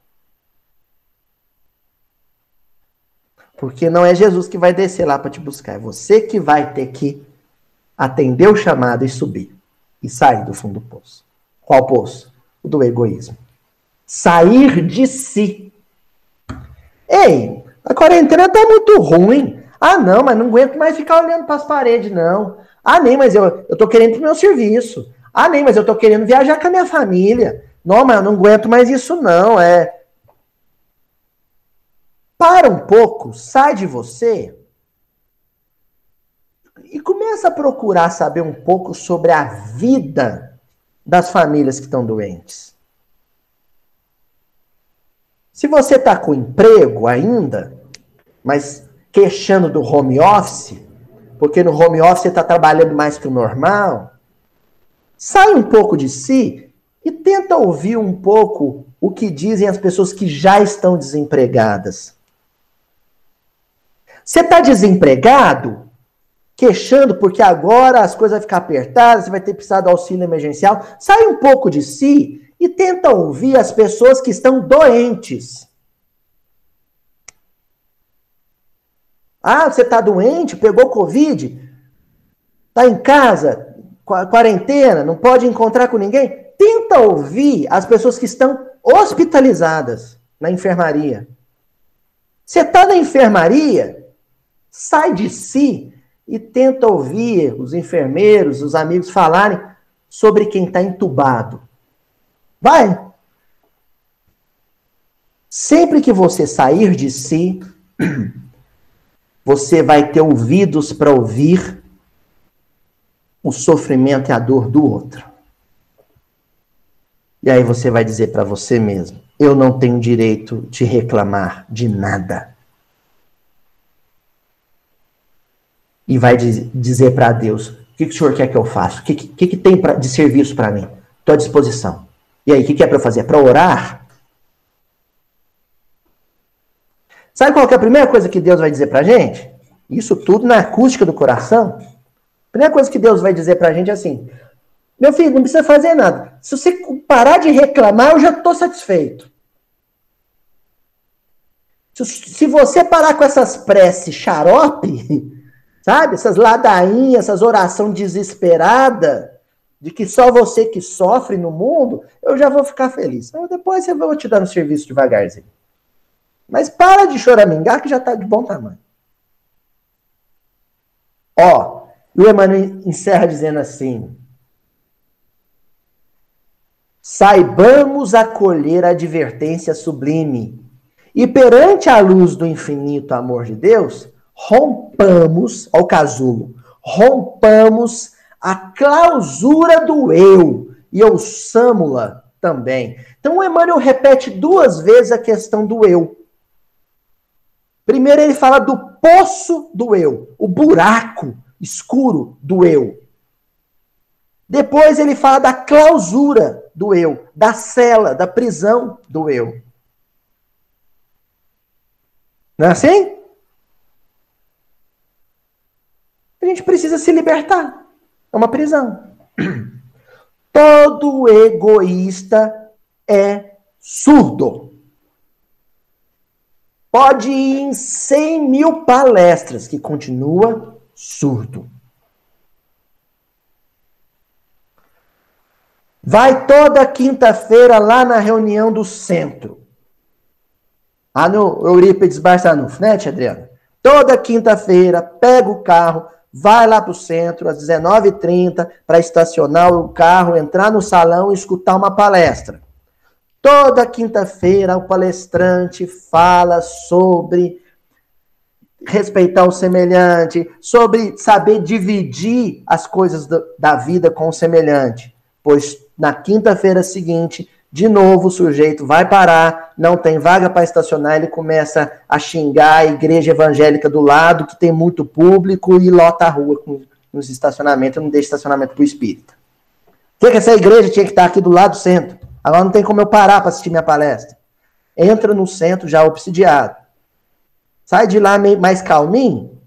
Porque não é Jesus que vai descer lá para te buscar, é você que vai ter que atender o chamado e subir e sair do fundo do poço. Qual poço? O do egoísmo. Sair de si. Ei, a quarentena tá muito ruim. Ah, não, mas não aguento mais ficar olhando para as paredes, não. Ah, nem, mas eu, eu tô querendo pro meu serviço. Ah, nem, mas eu tô querendo viajar com a minha família. Não, mas eu não aguento mais isso, não. É. Para um pouco, sai de você e começa a procurar saber um pouco sobre a vida das famílias que estão doentes. Se você está com emprego ainda, mas queixando do home office, porque no home office você está trabalhando mais que o normal. Sai um pouco de si e tenta ouvir um pouco o que dizem as pessoas que já estão desempregadas. Você está desempregado, queixando porque agora as coisas vão ficar apertadas, você vai ter precisado do auxílio emergencial. Sai um pouco de si e tenta ouvir as pessoas que estão doentes. Ah, você está doente, pegou Covid, está em casa, quarentena, não pode encontrar com ninguém. Tenta ouvir as pessoas que estão hospitalizadas na enfermaria. Você está na enfermaria, sai de si e tenta ouvir os enfermeiros, os amigos falarem sobre quem está entubado. Vai! Sempre que você sair de si, você vai ter ouvidos para ouvir o sofrimento e a dor do outro. E aí você vai dizer para você mesmo: eu não tenho direito de reclamar de nada. E vai dizer para Deus: o que, que, o senhor quer que eu faça? O que, que, que tem pra, de serviço para mim? Estou à disposição. E aí, o que, que é para fazer? É para orar? Sabe qual é a primeira coisa que Deus vai dizer para gente? Isso tudo na acústica do coração. A primeira coisa que Deus vai dizer para a gente é assim: meu filho, não precisa fazer nada. Se você parar de reclamar, eu já estou satisfeito. Se, se você parar com essas preces xarope, sabe? Essas ladainhas, essas orações desesperadas, de que só você que sofre no mundo, eu já vou ficar feliz. Então, depois eu vou te dar um serviço devagarzinho. Mas para de choramingar que já está de bom tamanho. Ó, o Emmanuel encerra dizendo assim: Saibamos acolher a advertência sublime e perante a luz do infinito amor de Deus, rompamos, ao casulo, rompamos a clausura do eu e ouçamo-la também. Então o Emmanuel repete duas vezes a questão do eu. Primeiro ele fala do poço do eu, o buraco escuro do eu. Depois ele fala da clausura do eu, da cela, da prisão do eu. Não é assim? A gente precisa se libertar. É uma prisão. Todo egoísta é surdo. Pode ir em 100 mil palestras que continua surdo. Vai toda quinta-feira lá na reunião do centro. Lá no Eurípides Barçanufo, né, tia Adriana? Toda quinta-feira, pega o carro, vai lá para o centro, às 19h30, para estacionar o carro, entrar no salão e escutar uma palestra. Toda quinta-feira, o palestrante fala sobre respeitar o semelhante, sobre saber dividir as coisas da vida com o semelhante. Pois na quinta-feira seguinte, de novo, o sujeito vai parar, não tem vaga para estacionar, ele começa a xingar a igreja evangélica do lado, que tem muito público, e lota a rua com, nos estacionamentos, não deixa estacionamento para o espírita. Por que, que essa igreja tinha que estar aqui do lado do centro? Agora não tem como eu parar para assistir minha palestra. Entra no centro já obsidiado. Sai de lá mais calminho,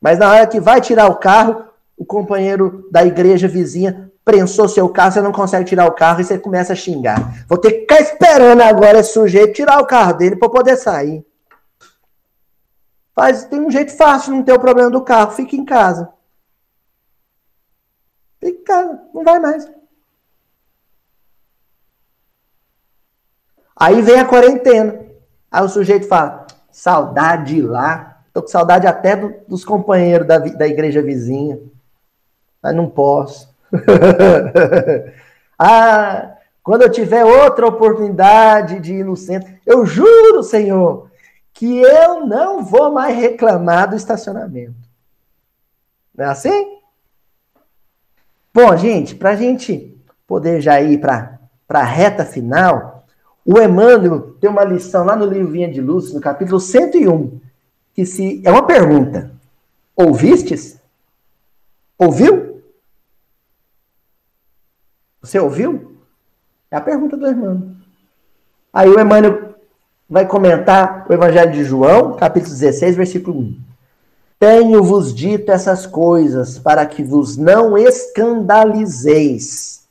mas na hora que vai tirar o carro, o companheiro da igreja vizinha prensou seu carro, você não consegue tirar o carro e você começa a xingar. Vou ter que ficar esperando agora esse sujeito tirar o carro dele para poder sair. Faz, tem um jeito fácil de não ter o problema do carro. Fique em casa. Fique em casa, não vai mais. Aí vem a quarentena. Aí o sujeito fala: saudade lá. Tô com saudade até do, dos companheiros da, da igreja vizinha. Mas não posso. ah, quando eu tiver outra oportunidade de ir no centro, eu juro, Senhor, que eu não vou mais reclamar do estacionamento. Não é assim? Bom, gente, para a gente poder já ir para a reta final, o Emmanuel tem uma lição lá no livro Vinha de Luz, no capítulo 101, que se é uma pergunta. Ouvistes? Ouviu? Você ouviu? É a pergunta do irmão. Aí o Emmanuel vai comentar o Evangelho de João, capítulo 16, versículo 1. Tenho-vos dito essas coisas para que vos não escandalizeis,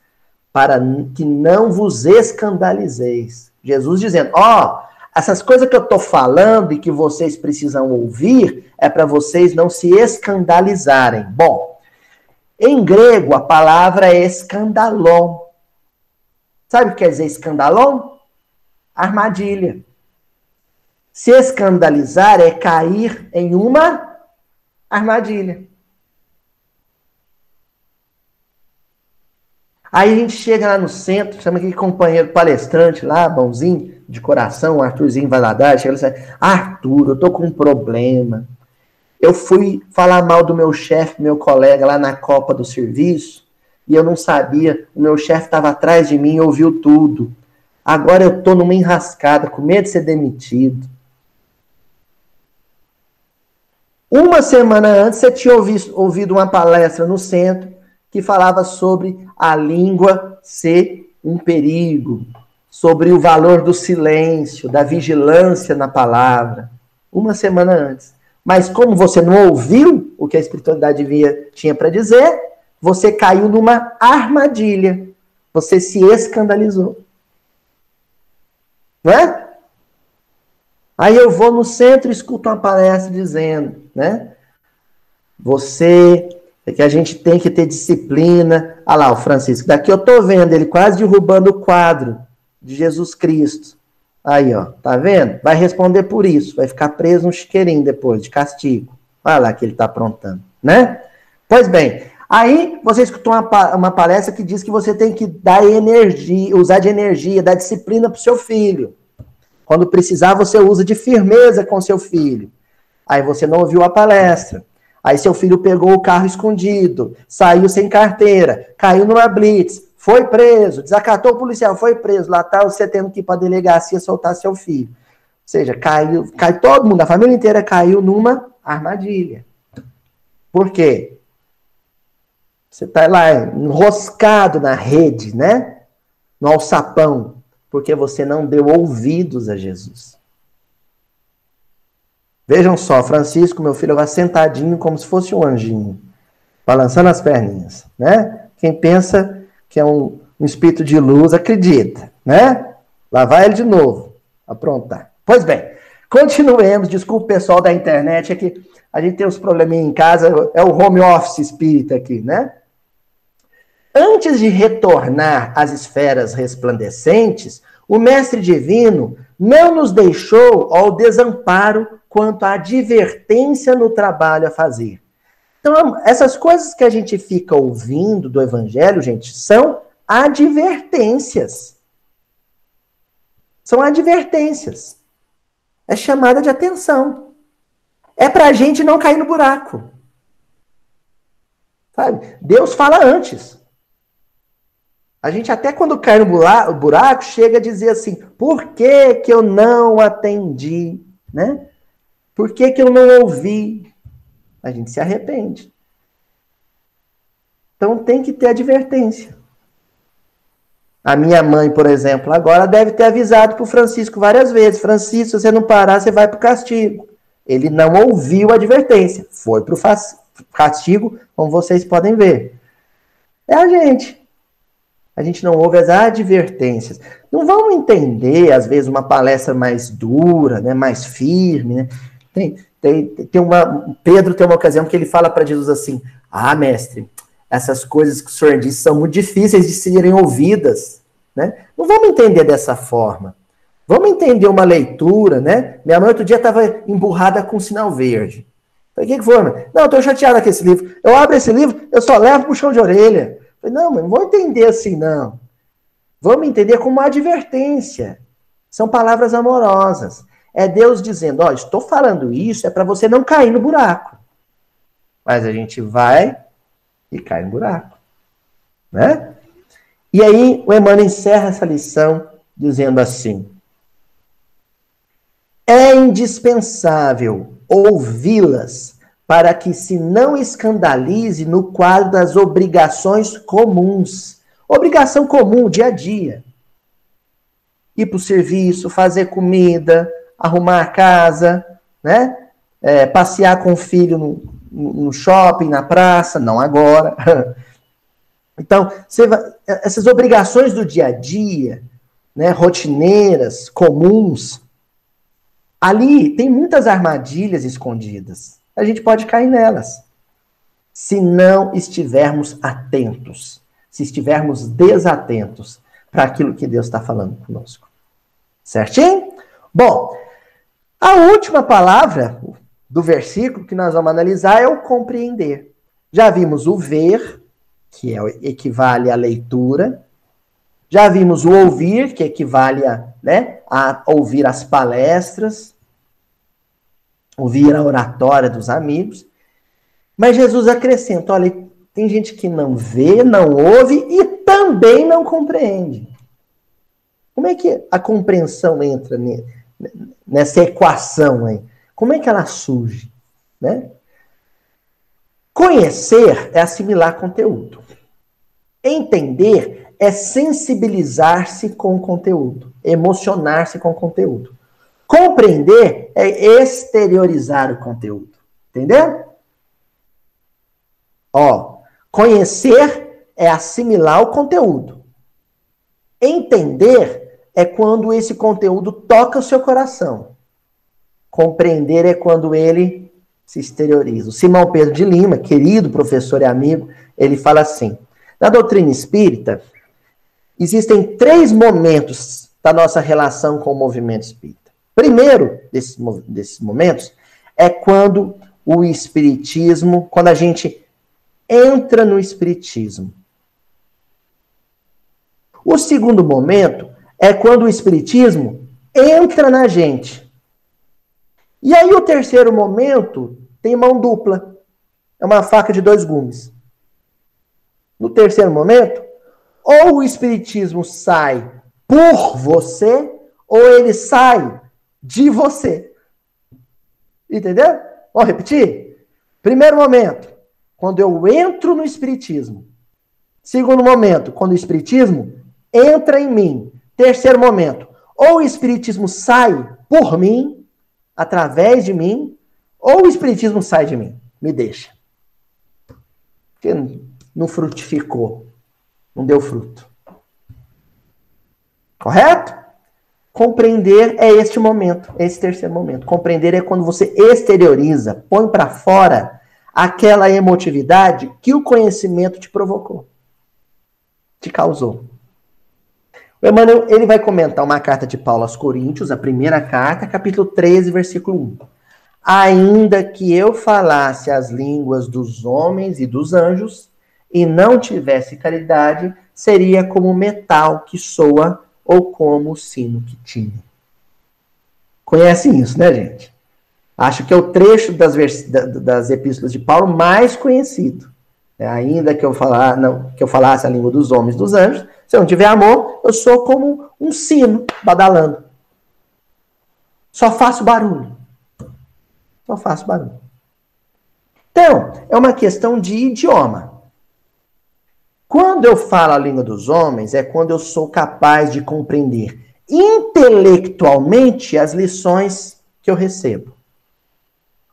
para que não vos escandalizeis. Jesus dizendo: Ó, oh, essas coisas que eu estou falando e que vocês precisam ouvir é para vocês não se escandalizarem. Bom, em grego, a palavra é escandalon. Sabe o que quer dizer escandalon? Armadilha. Se escandalizar é cair em uma armadilha. Aí a gente chega lá no centro, chama aquele companheiro palestrante lá, bonzinho, de coração, Arthurzinho Valadares, chega lá e diz, Arthur, eu tô com um problema. Eu fui falar mal do meu chefe, meu colega lá na Copa do Serviço, e eu não sabia, o meu chefe estava atrás de mim ouviu tudo. Agora eu estou numa enrascada, com medo de ser demitido. Uma semana antes, você tinha ouvido, ouvido uma palestra no centro que falava sobre a língua ser um perigo, sobre o valor do silêncio, da vigilância na palavra. Uma semana antes. Mas como você não ouviu o que a espiritualidade via, tinha para dizer, você caiu numa armadilha. Você se escandalizou. Não é? Aí eu vou no centro e escuto uma palestra dizendo, né? Você, é que a gente tem que ter disciplina. Ah lá, o Francisco, daqui eu tô vendo ele quase derrubando o quadro de Jesus Cristo. Aí, ó, tá vendo? Vai responder por isso, vai ficar preso um chiqueirinho depois, de castigo. Olha lá que ele tá aprontando, né? Pois bem, aí você escutou uma, uma palestra que diz que você tem que dar energia, usar de energia, dar disciplina pro seu filho. Quando precisar, você usa de firmeza com seu filho. Aí você não ouviu a palestra. Aí seu filho pegou o carro escondido, saiu sem carteira, caiu numa blitz, foi preso, desacatou o policial, foi preso. Lá tá você tendo que ir para a delegacia soltar seu filho. Ou seja, caiu, cai todo mundo, a família inteira caiu numa armadilha. Por quê? Você está lá enroscado na rede, né? No alçapão porque você não deu ouvidos a Jesus. Vejam só, Francisco, meu filho, vai sentadinho como se fosse um anjinho, balançando as perninhas, né? Quem pensa que é um, um espírito de luz, acredita, né? Lá vai ele de novo, aprontar. Pois bem, continuemos, desculpa o pessoal da internet, é que a gente tem uns probleminha em casa, é o home office espírita aqui, né? Antes de retornar às esferas resplandecentes, o Mestre Divino não nos deixou ao desamparo quanto à advertência no trabalho a fazer. Então, essas coisas que a gente fica ouvindo do Evangelho, gente, são advertências. São advertências. É chamada de atenção. É para a gente não cair no buraco. Sabe? Deus fala antes. A gente até quando cai no buraco chega a dizer assim: por que, que eu não atendi? Né? Por que, que eu não ouvi? A gente se arrepende. Então tem que ter advertência. A minha mãe, por exemplo, agora deve ter avisado para o Francisco várias vezes: Francisco, se você não parar, você vai para o castigo. Ele não ouviu a advertência, foi para o castigo, como vocês podem ver. É a gente a gente não ouve as advertências. Não vamos entender, às vezes, uma palestra mais dura, né, mais firme. Né? Tem, tem, tem uma, Pedro tem uma ocasião que ele fala para Jesus assim: Ah, mestre, essas coisas que o senhor disse são muito difíceis de serem ouvidas. Né? Não vamos entender dessa forma. Vamos entender uma leitura, né? Minha mãe outro dia estava emburrada com sinal verde. Falei, o que, que foi? Não, estou chateada com esse livro. Eu abro esse livro, eu só levo para o chão de orelha. Falei, não, mas não vou entender assim, não. Vamos entender como uma advertência. São palavras amorosas. É Deus dizendo: ó, estou falando isso, é para você não cair no buraco. Mas a gente vai e cai no buraco. Né? E aí o Emmanuel encerra essa lição dizendo assim: é indispensável ouvi-las para que se não escandalize no quadro das obrigações comuns. Obrigação comum, dia a dia. Ir para o serviço, fazer comida, arrumar a casa, né? É, passear com o filho no, no shopping, na praça, não agora. Então, vai, essas obrigações do dia a dia, né, rotineiras, comuns, ali tem muitas armadilhas escondidas a gente pode cair nelas. Se não estivermos atentos, se estivermos desatentos para aquilo que Deus está falando conosco. Certinho? Bom, a última palavra do versículo que nós vamos analisar é o compreender. Já vimos o ver, que é, equivale à leitura. Já vimos o ouvir, que equivale a, né, a ouvir as palestras ouvir a oratória dos amigos. Mas Jesus acrescenta: olha, tem gente que não vê, não ouve e também não compreende. Como é que a compreensão entra nessa equação aí? Como é que ela surge? Né? Conhecer é assimilar conteúdo. Entender é sensibilizar-se com o conteúdo, emocionar-se com o conteúdo. Compreender é exteriorizar o conteúdo. Entendeu? Ó, conhecer é assimilar o conteúdo. Entender é quando esse conteúdo toca o seu coração. Compreender é quando ele se exterioriza. O Simão Pedro de Lima, querido professor e amigo, ele fala assim: na doutrina espírita, existem três momentos da nossa relação com o movimento espírita. Primeiro desses, desses momentos é quando o espiritismo, quando a gente entra no espiritismo. O segundo momento é quando o espiritismo entra na gente. E aí o terceiro momento tem mão dupla. É uma faca de dois gumes. No terceiro momento, ou o espiritismo sai por você, ou ele sai de você. Entendeu? Vou repetir? Primeiro momento, quando eu entro no espiritismo. Segundo momento, quando o espiritismo entra em mim. Terceiro momento, ou o espiritismo sai por mim, através de mim, ou o espiritismo sai de mim, me deixa. Porque não frutificou, não deu fruto. Correto? Compreender é este momento, esse terceiro momento. Compreender é quando você exterioriza, põe para fora aquela emotividade que o conhecimento te provocou, te causou. O Emmanuel ele vai comentar uma carta de Paulo aos Coríntios, a primeira carta, capítulo 13, versículo 1. Ainda que eu falasse as línguas dos homens e dos anjos e não tivesse caridade, seria como metal que soa ou como sino que tine. Conhecem isso, né, gente? Acho que é o trecho das, das epístolas de Paulo mais conhecido. É, ainda que eu, falar, não, que eu falasse a língua dos homens dos anjos, se eu não tiver amor, eu sou como um sino badalando. Só faço barulho. Só faço barulho. Então, é uma questão de idioma. Quando eu falo a língua dos homens, é quando eu sou capaz de compreender intelectualmente as lições que eu recebo.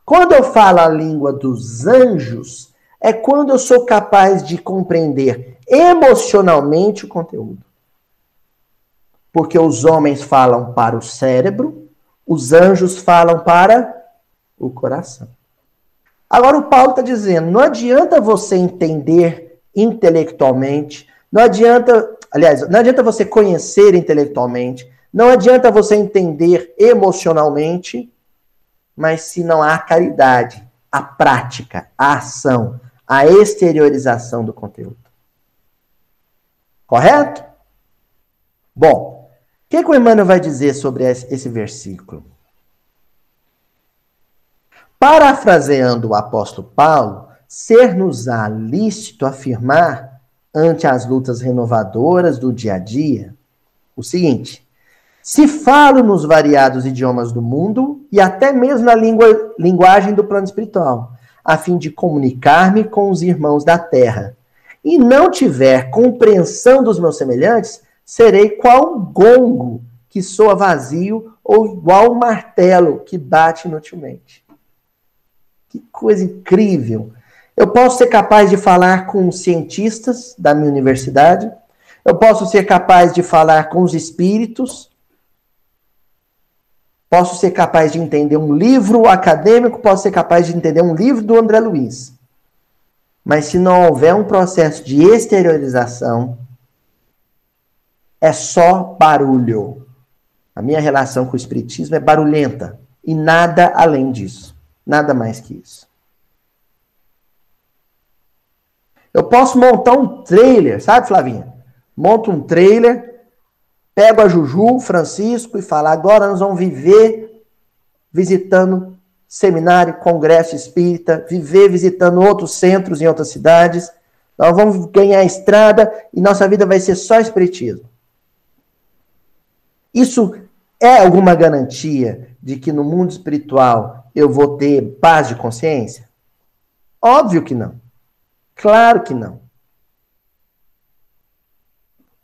Quando eu falo a língua dos anjos, é quando eu sou capaz de compreender emocionalmente o conteúdo. Porque os homens falam para o cérebro, os anjos falam para o coração. Agora o Paulo está dizendo: não adianta você entender intelectualmente, não adianta, aliás, não adianta você conhecer intelectualmente, não adianta você entender emocionalmente, mas se não há caridade, a prática, a ação, a exteriorização do conteúdo. Correto? Bom, o que, que o Emmanuel vai dizer sobre esse versículo? Parafraseando o apóstolo Paulo, ser-nos-á lícito afirmar, ante as lutas renovadoras do dia a dia, o seguinte: se falo nos variados idiomas do mundo e até mesmo na língua, linguagem do plano espiritual, a fim de comunicar-me com os irmãos da terra, e não tiver compreensão dos meus semelhantes, serei qual gongo que soa vazio ou igual martelo que bate inutilmente. Que coisa incrível! Eu posso ser capaz de falar com cientistas da minha universidade, eu posso ser capaz de falar com os espíritos, posso ser capaz de entender um livro acadêmico, posso ser capaz de entender um livro do André Luiz. Mas se não houver um processo de exteriorização, é só barulho. A minha relação com o Espiritismo é barulhenta. E nada além disso. Nada mais que isso. Eu posso montar um trailer, sabe, Flavinha? Monto um trailer, pego a Juju, Francisco e falo: agora nós vamos viver visitando seminário, congresso espírita, viver visitando outros centros em outras cidades. Nós vamos ganhar estrada e nossa vida vai ser só espiritismo. Isso é alguma garantia de que no mundo espiritual eu vou ter paz de consciência? Óbvio que não. Claro que não.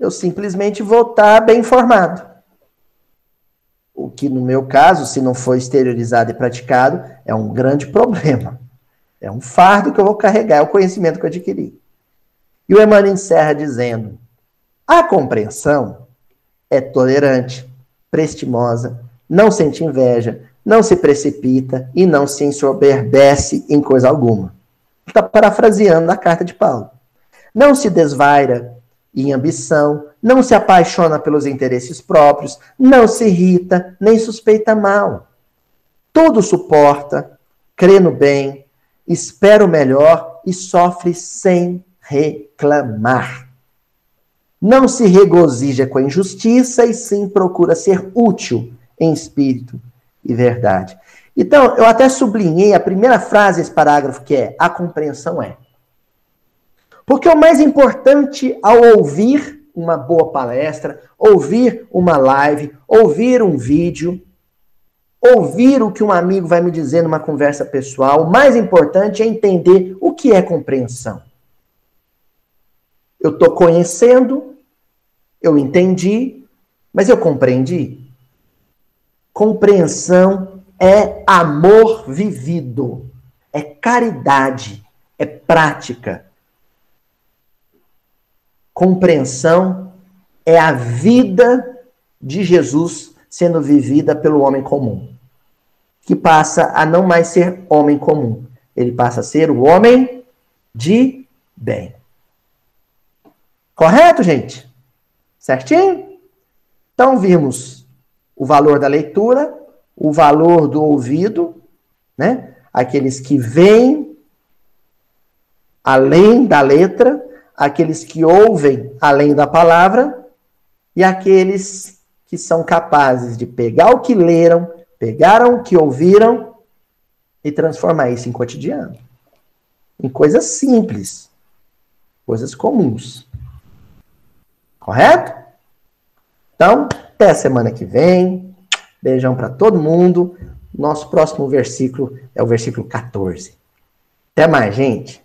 Eu simplesmente vou estar bem informado. O que, no meu caso, se não for exteriorizado e praticado, é um grande problema. É um fardo que eu vou carregar, é o conhecimento que eu adquiri. E o Emmanuel encerra dizendo: a compreensão é tolerante, prestimosa, não sente inveja, não se precipita e não se ensoberbece em coisa alguma. Está parafraseando a carta de Paulo. Não se desvaira em ambição, não se apaixona pelos interesses próprios, não se irrita, nem suspeita mal. Tudo suporta, crê no bem, espera o melhor e sofre sem reclamar. Não se regozija com a injustiça e sim procura ser útil em espírito e verdade. Então, eu até sublinhei a primeira frase desse parágrafo, que é: a compreensão é. Porque o mais importante ao ouvir uma boa palestra, ouvir uma live, ouvir um vídeo, ouvir o que um amigo vai me dizer numa conversa pessoal, o mais importante é entender o que é compreensão. Eu estou conhecendo, eu entendi, mas eu compreendi. Compreensão é amor vivido, é caridade, é prática. Compreensão é a vida de Jesus sendo vivida pelo homem comum, que passa a não mais ser homem comum, ele passa a ser o homem de bem. Correto, gente? Certinho? Então vimos o valor da leitura, o valor do ouvido, né? Aqueles que veem além da letra, aqueles que ouvem além da palavra e aqueles que são capazes de pegar o que leram, pegaram o que ouviram e transformar isso em cotidiano. Em coisas simples, coisas comuns. Correto? Então, até a semana que vem. Beijão para todo mundo. Nosso próximo versículo é o versículo 14. Até mais, gente.